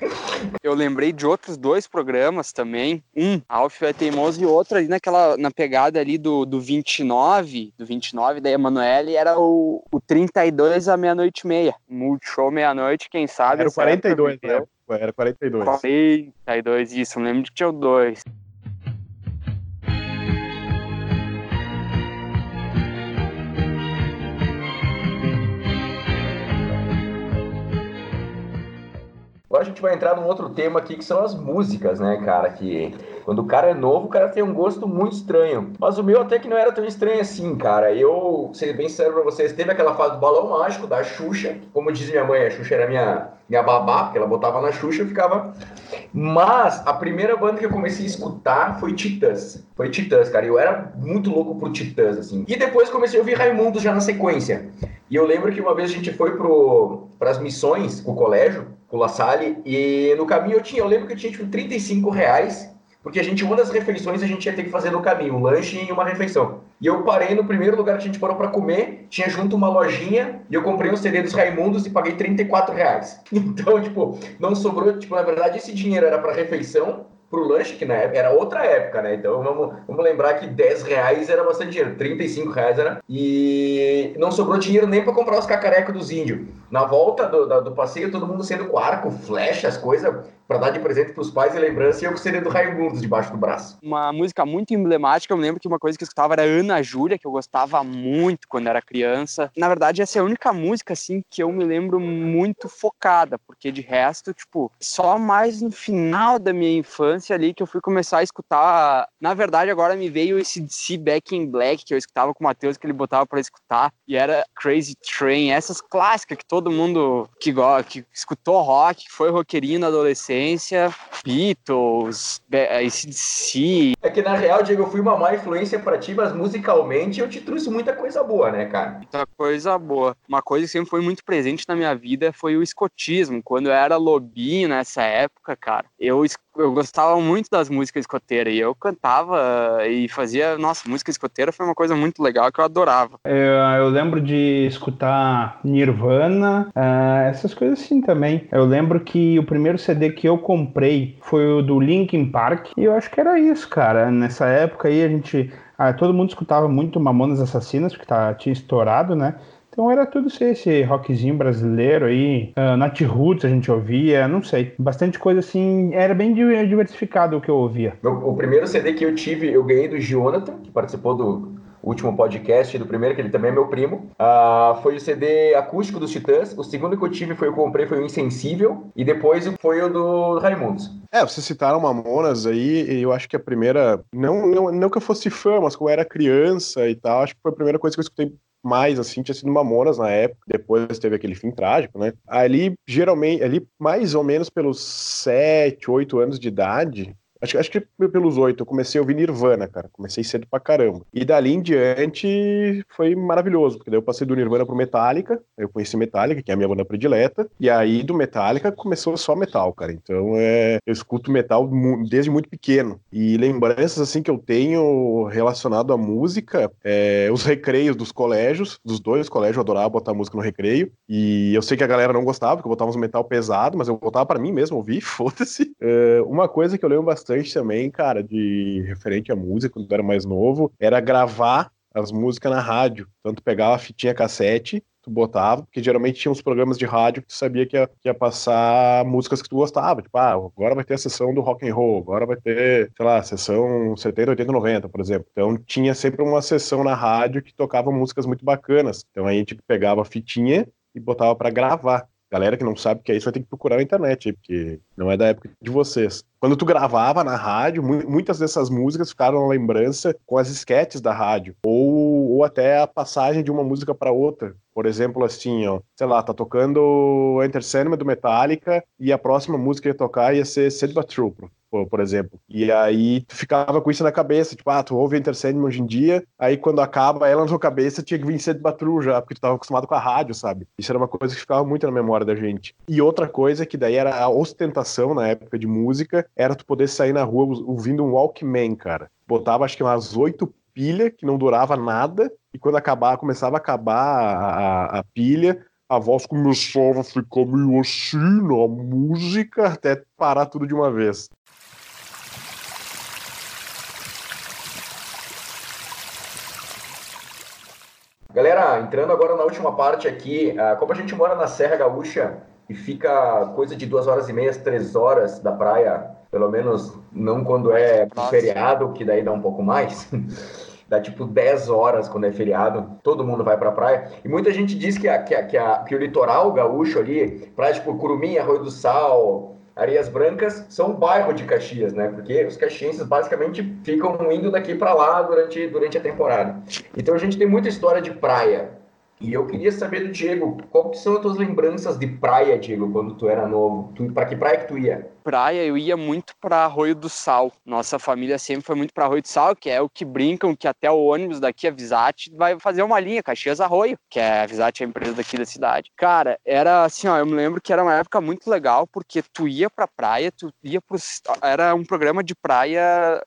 Eu lembrei de outros dois programas também. Um, Alf é Teimoso, e outro ali naquela, na pegada ali do, do 29, do 29 da Emanuele, era o, o 32 à meia-noite e meia. Multishow meia-noite, quem sabe. Era o 42, né? Era 42. 42, isso, eu lembro de que tinha o 2. Agora a gente vai entrar num outro tema aqui que são as músicas, né, cara? Que quando o cara é novo, o cara tem um gosto muito estranho. Mas o meu até que não era tão estranho assim, cara. Eu, ser bem sincero pra vocês, teve aquela fase do balão mágico da Xuxa. Como diz minha mãe, a Xuxa era minha, minha babá, porque ela botava na Xuxa e ficava. Mas a primeira banda que eu comecei a escutar foi Titãs. Foi Titãs, cara. Eu era muito louco por Titãs, assim. E depois comecei a ouvir Raimundo já na sequência. E eu lembro que uma vez a gente foi para as missões o colégio com o La Salle, e no caminho eu tinha, eu lembro que eu tinha tipo 35 reais, porque a gente, uma das refeições a gente ia ter que fazer no caminho, um lanche e uma refeição. E eu parei no primeiro lugar que a gente parou para comer, tinha junto uma lojinha, e eu comprei um CD dos Raimundos e paguei 34 reais. Então, tipo, não sobrou, tipo, na verdade esse dinheiro era para refeição, pro lanche, que na época era outra época, né? Então vamos, vamos lembrar que 10 reais era bastante dinheiro, 35 reais era. E não sobrou dinheiro nem para comprar os cacarecos dos índios. Na volta do, do, do, passeio, todo mundo sendo com arco, flecha, as coisas, para dar de presente pros pais e lembrança, e eu com o CD do Raimundo debaixo do braço. Uma música muito emblemática, eu me lembro que uma coisa que eu escutava era Ana Júlia, que eu gostava muito quando era criança. Na verdade, essa é a única música, assim, que eu me lembro muito focada, porque de resto, tipo, só mais no final da minha infância ali que eu fui começar a escutar. Na verdade, agora me veio esse DC Back in Black que eu escutava com o Matheus, que ele botava para escutar, e era Crazy Train, essas clássicas que todo mundo que, que escutou rock, que foi roqueirinho na adolescência, Beatles, ACDC. É que na real, Diego, eu fui uma má influência para ti, mas musicalmente eu te trouxe muita coisa boa, né, cara? Muita coisa boa. Uma coisa que sempre foi muito presente na minha vida foi o escotismo. Quando eu era lobinho nessa época, cara, eu eu gostava muito das músicas escoteiras e eu cantava e fazia. Nossa, música escoteira foi uma coisa muito legal que eu adorava. Eu, eu lembro de escutar Nirvana, uh, essas coisas assim também. Eu lembro que o primeiro CD que eu comprei foi o do Linkin Park e eu acho que era isso, cara. Nessa época aí a gente. Ah, todo mundo escutava muito Mamonas Assassinas, porque tá, tinha estourado, né? Então era tudo esse rockzinho brasileiro aí, uh, Nat Roots a gente ouvia, não sei, bastante coisa assim, era bem diversificado o que eu ouvia. O, o primeiro CD que eu tive, eu ganhei do Jonathan, que participou do, último podcast do primeiro, que ele também é meu primo. Uh, foi o CD acústico dos Titãs. O segundo que eu tive foi eu comprei foi o Insensível. E depois foi o do Raimundos. É, vocês citaram Mamonas aí, e eu acho que a primeira. Não, não, não que eu fosse fã, mas como eu era criança e tal, acho que foi a primeira coisa que eu escutei mais, assim, tinha sido Mamonas na época, depois teve aquele fim trágico, né? Ali, geralmente, ali mais ou menos pelos 7, 8 anos de idade, Acho, acho que pelos oito eu comecei a ouvir Nirvana, cara. Comecei cedo pra caramba. E dali em diante foi maravilhoso, porque daí eu passei do Nirvana pro Metallica. Eu conheci Metallica, que é a minha banda predileta. E aí do Metallica começou só metal, cara. Então é, eu escuto metal desde muito pequeno. E lembranças assim que eu tenho relacionado à música, é, os recreios dos colégios, dos dois colégios, eu adorava botar música no recreio. E eu sei que a galera não gostava, porque eu botava uns metal pesado, mas eu botava para mim mesmo ouvir, foda-se. É, uma coisa que eu lembro bastante bastante também, cara, de referente à música, quando eu era mais novo, era gravar as músicas na rádio. Tanto pegava a fitinha cassete, tu botava, porque geralmente tinha uns programas de rádio que tu sabia que ia, que ia, passar músicas que tu gostava. Tipo, ah, agora vai ter a sessão do rock and roll, agora vai ter, sei lá, sessão 70, 80, 90, por exemplo. Então tinha sempre uma sessão na rádio que tocava músicas muito bacanas. Então aí a gente pegava a fitinha e botava para gravar. Galera que não sabe o que é isso vai ter que procurar na internet, porque não é da época de vocês. Quando tu gravava na rádio, muitas dessas músicas ficaram na lembrança com as esquetes da rádio, ou, ou até a passagem de uma música para outra. Por exemplo, assim, ó, sei lá, tá tocando Enter Sandman do Metallica e a próxima música que ia tocar ia ser But True, por, exemplo. E aí tu ficava com isso na cabeça, tipo, ah, tu ouve Enter Sandman hoje em dia, aí quando acaba ela na tua cabeça tinha que vir Sand Patrol já, porque tu tava acostumado com a rádio, sabe? Isso era uma coisa que ficava muito na memória da gente. E outra coisa que daí era a ostentação na época de música, era tu poder sair na rua ouvindo um Walkman, cara. Botava acho que umas oito pilha que não durava nada, e quando acabar, começava a acabar a, a, a pilha, a voz começava a ficar meio assim na música, até parar tudo de uma vez. Galera, entrando agora na última parte aqui, ah, como a gente mora na Serra Gaúcha e fica coisa de duas horas e meia, três horas da praia, pelo menos não quando é feriado, que daí dá um pouco mais. dá tipo 10 horas quando é feriado, todo mundo vai pra praia. E muita gente diz que, a, que, a, que, a, que o litoral gaúcho ali, praia tipo Curumim, Arroio do Sal, Areias Brancas, são um bairro de Caxias, né? Porque os caxienses basicamente ficam indo daqui para lá durante, durante a temporada. Então a gente tem muita história de praia. E eu queria saber do Diego, qual que são as tuas lembranças de praia, Diego, quando tu era novo? Tu, para que praia que tu ia? Praia, eu ia muito para Arroio do Sal. Nossa família sempre foi muito para Arroio do Sal, que é o que brincam que até o ônibus daqui, a Visat, vai fazer uma linha, Caxias Arroio, que é a Visat, é a empresa daqui da cidade. Cara, era assim, ó, eu me lembro que era uma época muito legal, porque tu ia pra praia, tu ia pro... Era um programa de praia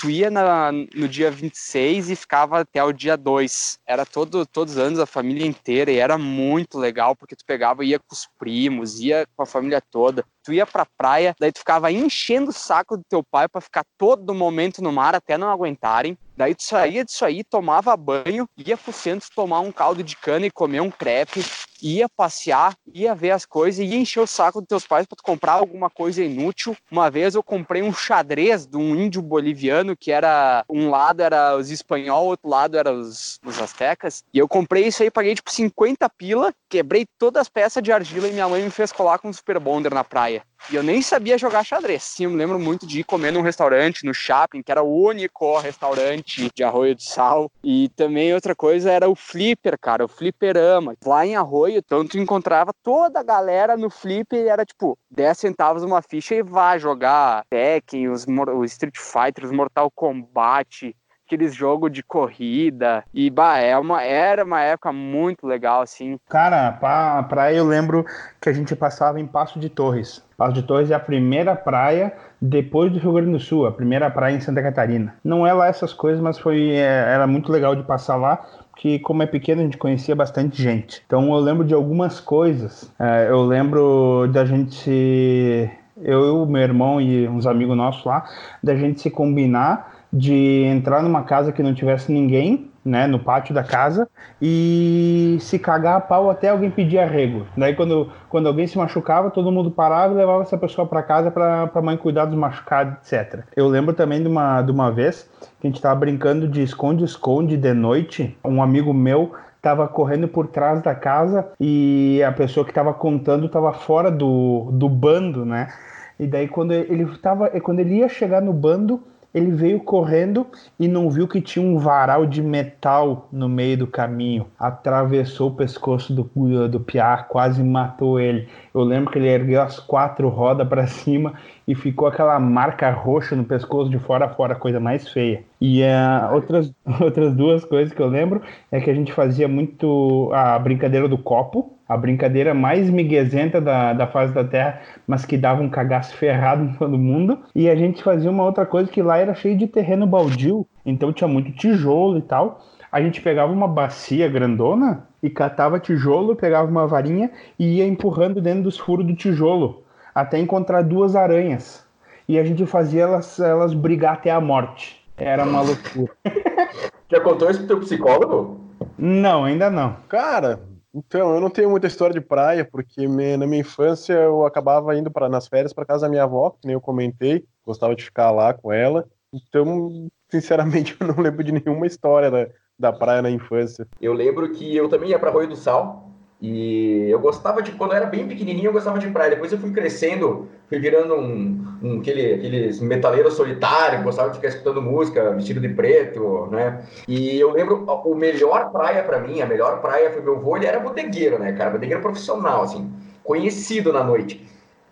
tu ia na, no dia 26 e ficava até o dia 2. Era todo, todos os anos, a família inteira, e era muito legal, porque tu pegava, ia com os primos, ia com a família toda. Tu ia pra praia, daí tu ficava enchendo o saco do teu pai para ficar todo momento no mar até não aguentarem. Daí tu saía disso aí, tomava banho, ia pro centro tomar um caldo de cana e comer um crepe, ia passear, ia ver as coisas, ia encher o saco dos teus pais para tu comprar alguma coisa inútil. Uma vez eu comprei um xadrez de um índio boliviano que era um lado era os espanhol, outro lado era os, os astecas. E eu comprei isso aí, paguei tipo 50 pila, quebrei todas as peças de argila e minha mãe me fez colar com um super bonder na praia. E eu nem sabia jogar xadrez. Sim, eu me lembro muito de ir comer num restaurante, no shopping, que era o único restaurante de Arroio do Sal. E também outra coisa era o flipper, cara, o flipperama. Lá em Arroio, então tu encontrava toda a galera no flipper e era tipo 10 centavos uma ficha e vai jogar Tekken, os, os Street Fighter, Mortal Kombat, aqueles jogos de corrida. E, bah, é uma, era uma época muito legal, assim. Cara, pra, praia eu lembro que a gente passava em Passo de Torres. Passo de Torres é a primeira praia depois do Rio Grande do Sul, a primeira praia em Santa Catarina. Não é lá essas coisas, mas foi é, era muito legal de passar lá, porque como é pequeno a gente conhecia bastante gente. Então eu lembro de algumas coisas. É, eu lembro da gente eu, meu irmão e uns amigos nossos lá, da gente se combinar de entrar numa casa que não tivesse ninguém, né, no pátio da casa e se cagar a pau até alguém pedir arrego. Daí quando, quando alguém se machucava, todo mundo parava e levava essa pessoa para casa para a mãe cuidar dos machucados, etc. Eu lembro também de uma, de uma vez que a gente estava brincando de esconde-esconde de noite. Um amigo meu estava correndo por trás da casa e a pessoa que estava contando estava fora do, do bando, né? E daí quando ele tava, quando ele ia chegar no bando, ele veio correndo e não viu que tinha um varal de metal no meio do caminho. Atravessou o pescoço do, do Piá, quase matou ele. Eu lembro que ele ergueu as quatro rodas para cima e ficou aquela marca roxa no pescoço de fora a fora, coisa mais feia. E uh, outras, outras duas coisas que eu lembro é que a gente fazia muito a brincadeira do copo, a brincadeira mais miguezenta da, da face da Terra, mas que dava um cagaço ferrado em todo mundo. E a gente fazia uma outra coisa que lá era cheio de terreno baldio, então tinha muito tijolo e tal. A gente pegava uma bacia grandona e catava tijolo, pegava uma varinha e ia empurrando dentro dos furos do tijolo até encontrar duas aranhas. E a gente fazia elas, elas brigar até a morte. Era uma loucura. Já contou isso pro teu psicólogo? Não, ainda não. Cara, então, eu não tenho muita história de praia, porque me, na minha infância eu acabava indo para nas férias para casa da minha avó, que nem eu comentei, gostava de ficar lá com ela. Então, sinceramente, eu não lembro de nenhuma história da, da praia na infância. Eu lembro que eu também ia para Arroio do Sal, e eu gostava de, quando eu era bem pequenininho, eu gostava de praia. Depois eu fui crescendo, fui virando um, um aquele, aqueles metaleiros solitários, gostava de ficar escutando música, vestido de preto, né? E eu lembro, o melhor praia para mim, a melhor praia foi meu avô, ele era bodegueiro, né, cara? Bodegueiro profissional, assim, conhecido na noite.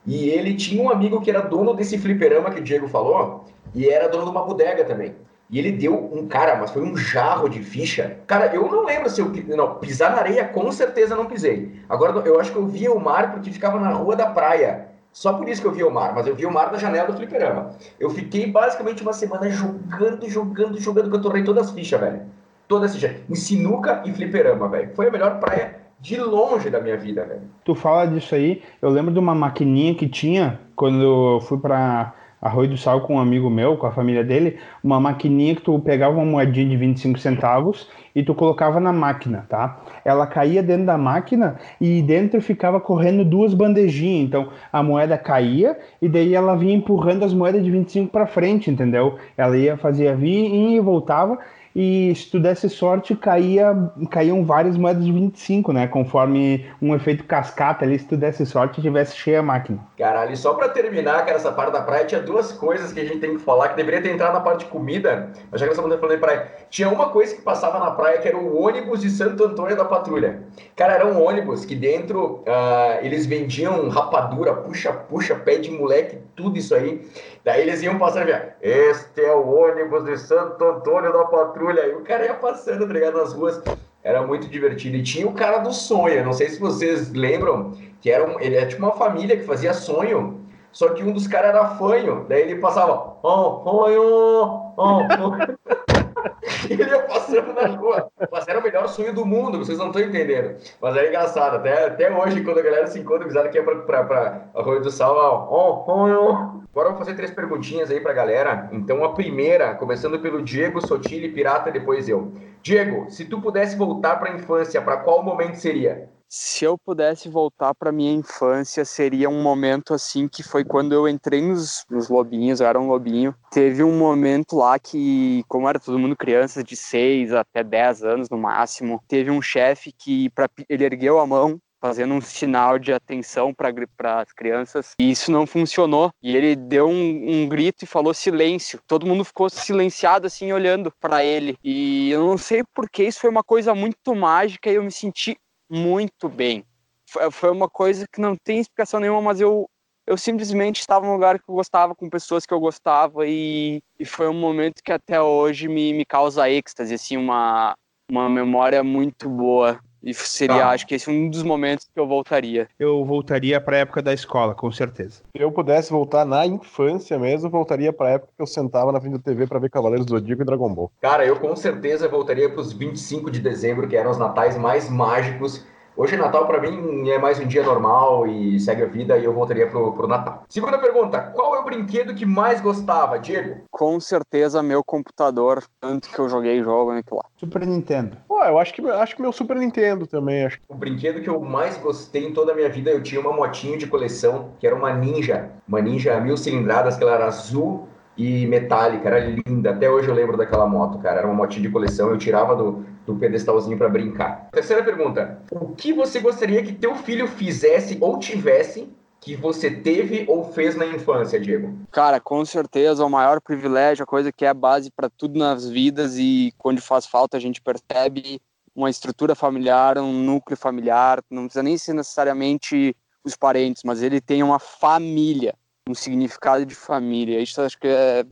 E ele tinha um amigo que era dono desse fliperama que o Diego falou, e era dono de uma bodega também. E ele deu um cara, mas foi um jarro de ficha. Cara, eu não lembro se eu. Não, pisar na areia com certeza não pisei. Agora, eu acho que eu via o mar porque ficava na rua da praia. Só por isso que eu via o mar, mas eu via o mar da janela do fliperama. Eu fiquei basicamente uma semana jogando, jogando, jogando, que eu tornei todas as fichas, velho. Todas as fichas. Em sinuca e fliperama, velho. Foi a melhor praia de longe da minha vida, velho. Tu fala disso aí, eu lembro de uma maquininha que tinha quando eu fui pra Arroio do Sal com um amigo meu, com a família dele, uma maquininha que tu pegava uma moedinha de 25 centavos e tu colocava na máquina, tá? Ela caía dentro da máquina e dentro ficava correndo duas bandejinhas. Então a moeda caía e daí ela vinha empurrando as moedas de 25 para frente, entendeu? Ela ia fazer vir e voltava e se tu desse sorte, caía, caíam várias moedas de 25, né? Conforme um efeito cascata ali, se tu desse sorte, tivesse cheia a máquina. Caralho, e só pra terminar, cara, essa parte da praia, tinha duas coisas que a gente tem que falar, que deveria ter entrado na parte de comida, mas já que nós estamos falando de praia. Tinha uma coisa que passava na praia, que era o ônibus de Santo Antônio da Patrulha. Cara, era um ônibus que dentro uh, eles vendiam rapadura, puxa, puxa, pé de moleque, tudo isso aí. Daí eles iam passando e este é o ônibus de Santo Antônio da Patrulha. E o cara ia passando, tá ligado, nas ruas. Era muito divertido. E tinha o cara do sonho. Não sei se vocês lembram, que era um, ele é tipo uma família que fazia sonho. Só que um dos caras era fanho. Daí ele passava, oh, sonho, oh, sonho. ele ia passando na rua. Mas era o melhor sonho do mundo, vocês não estão entendendo. Mas era engraçado. Até, até hoje, quando a galera se encontra, avisada que ia pra, pra, pra do Sal, ó, oh, sonho. Agora eu vou fazer três perguntinhas aí pra galera. Então, a primeira, começando pelo Diego Sotile, Pirata, depois eu. Diego, se tu pudesse voltar pra infância, para qual momento seria? Se eu pudesse voltar para minha infância, seria um momento assim que foi quando eu entrei nos, nos lobinhos, eu era um lobinho. Teve um momento lá que, como era todo mundo criança de 6 até 10 anos no máximo, teve um chefe que pra, ele ergueu a mão fazendo um sinal de atenção para as crianças. E isso não funcionou. E ele deu um, um, grito e falou silêncio. Todo mundo ficou silenciado assim olhando para ele. E eu não sei porque isso foi uma coisa muito mágica e eu me senti muito bem. Foi uma coisa que não tem explicação nenhuma, mas eu eu simplesmente estava num lugar que eu gostava, com pessoas que eu gostava, e, e foi um momento que até hoje me, me causa êxtase, assim, uma, uma memória muito boa e seria, tá. acho que esse é um dos momentos que eu voltaria. Eu voltaria para a época da escola, com certeza. Se eu pudesse voltar na infância mesmo, voltaria para a época que eu sentava na frente da TV para ver Cavaleiros do Zodíaco e Dragon Ball. Cara, eu com certeza voltaria para os 25 de dezembro, que eram os natais mais mágicos Hoje Natal para mim é mais um dia normal e segue a vida e eu voltaria pro, pro Natal. Segunda pergunta, qual é o brinquedo que mais gostava, Diego? Com certeza meu computador, tanto que eu joguei jogo naquilo lá. Super Nintendo. Pô, eu acho que acho que meu Super Nintendo também, acho. O brinquedo que eu mais gostei em toda a minha vida, eu tinha uma motinha de coleção, que era uma Ninja, uma Ninja mil cilindradas, que ela era azul e metálica, era linda. Até hoje eu lembro daquela moto, cara. Era uma motinha de coleção, eu tirava do, do pedestalzinho para brincar. Terceira pergunta: O que você gostaria que teu filho fizesse ou tivesse que você teve ou fez na infância, Diego? Cara, com certeza, o maior privilégio, a coisa que é a base para tudo nas vidas e quando faz falta a gente percebe uma estrutura familiar, um núcleo familiar, não precisa nem ser necessariamente os parentes, mas ele tem uma família um significado de família. Isso acho que é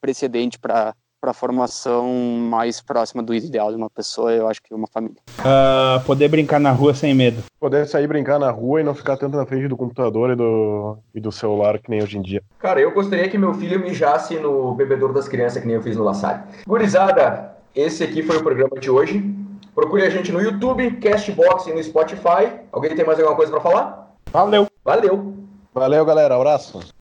precedente para para a formação mais próxima do ideal de uma pessoa, eu acho que uma família. Uh, poder brincar na rua sem medo. Poder sair brincar na rua e não ficar tanto na frente do computador e do, e do celular que nem hoje em dia. Cara, eu gostaria que meu filho mijasse no bebedouro das crianças que nem eu fiz no La Salle. Gurizada, esse aqui foi o programa de hoje. Procure a gente no YouTube, Castbox e no Spotify. Alguém tem mais alguma coisa para falar? Valeu. Valeu. Valeu, galera. Abraço.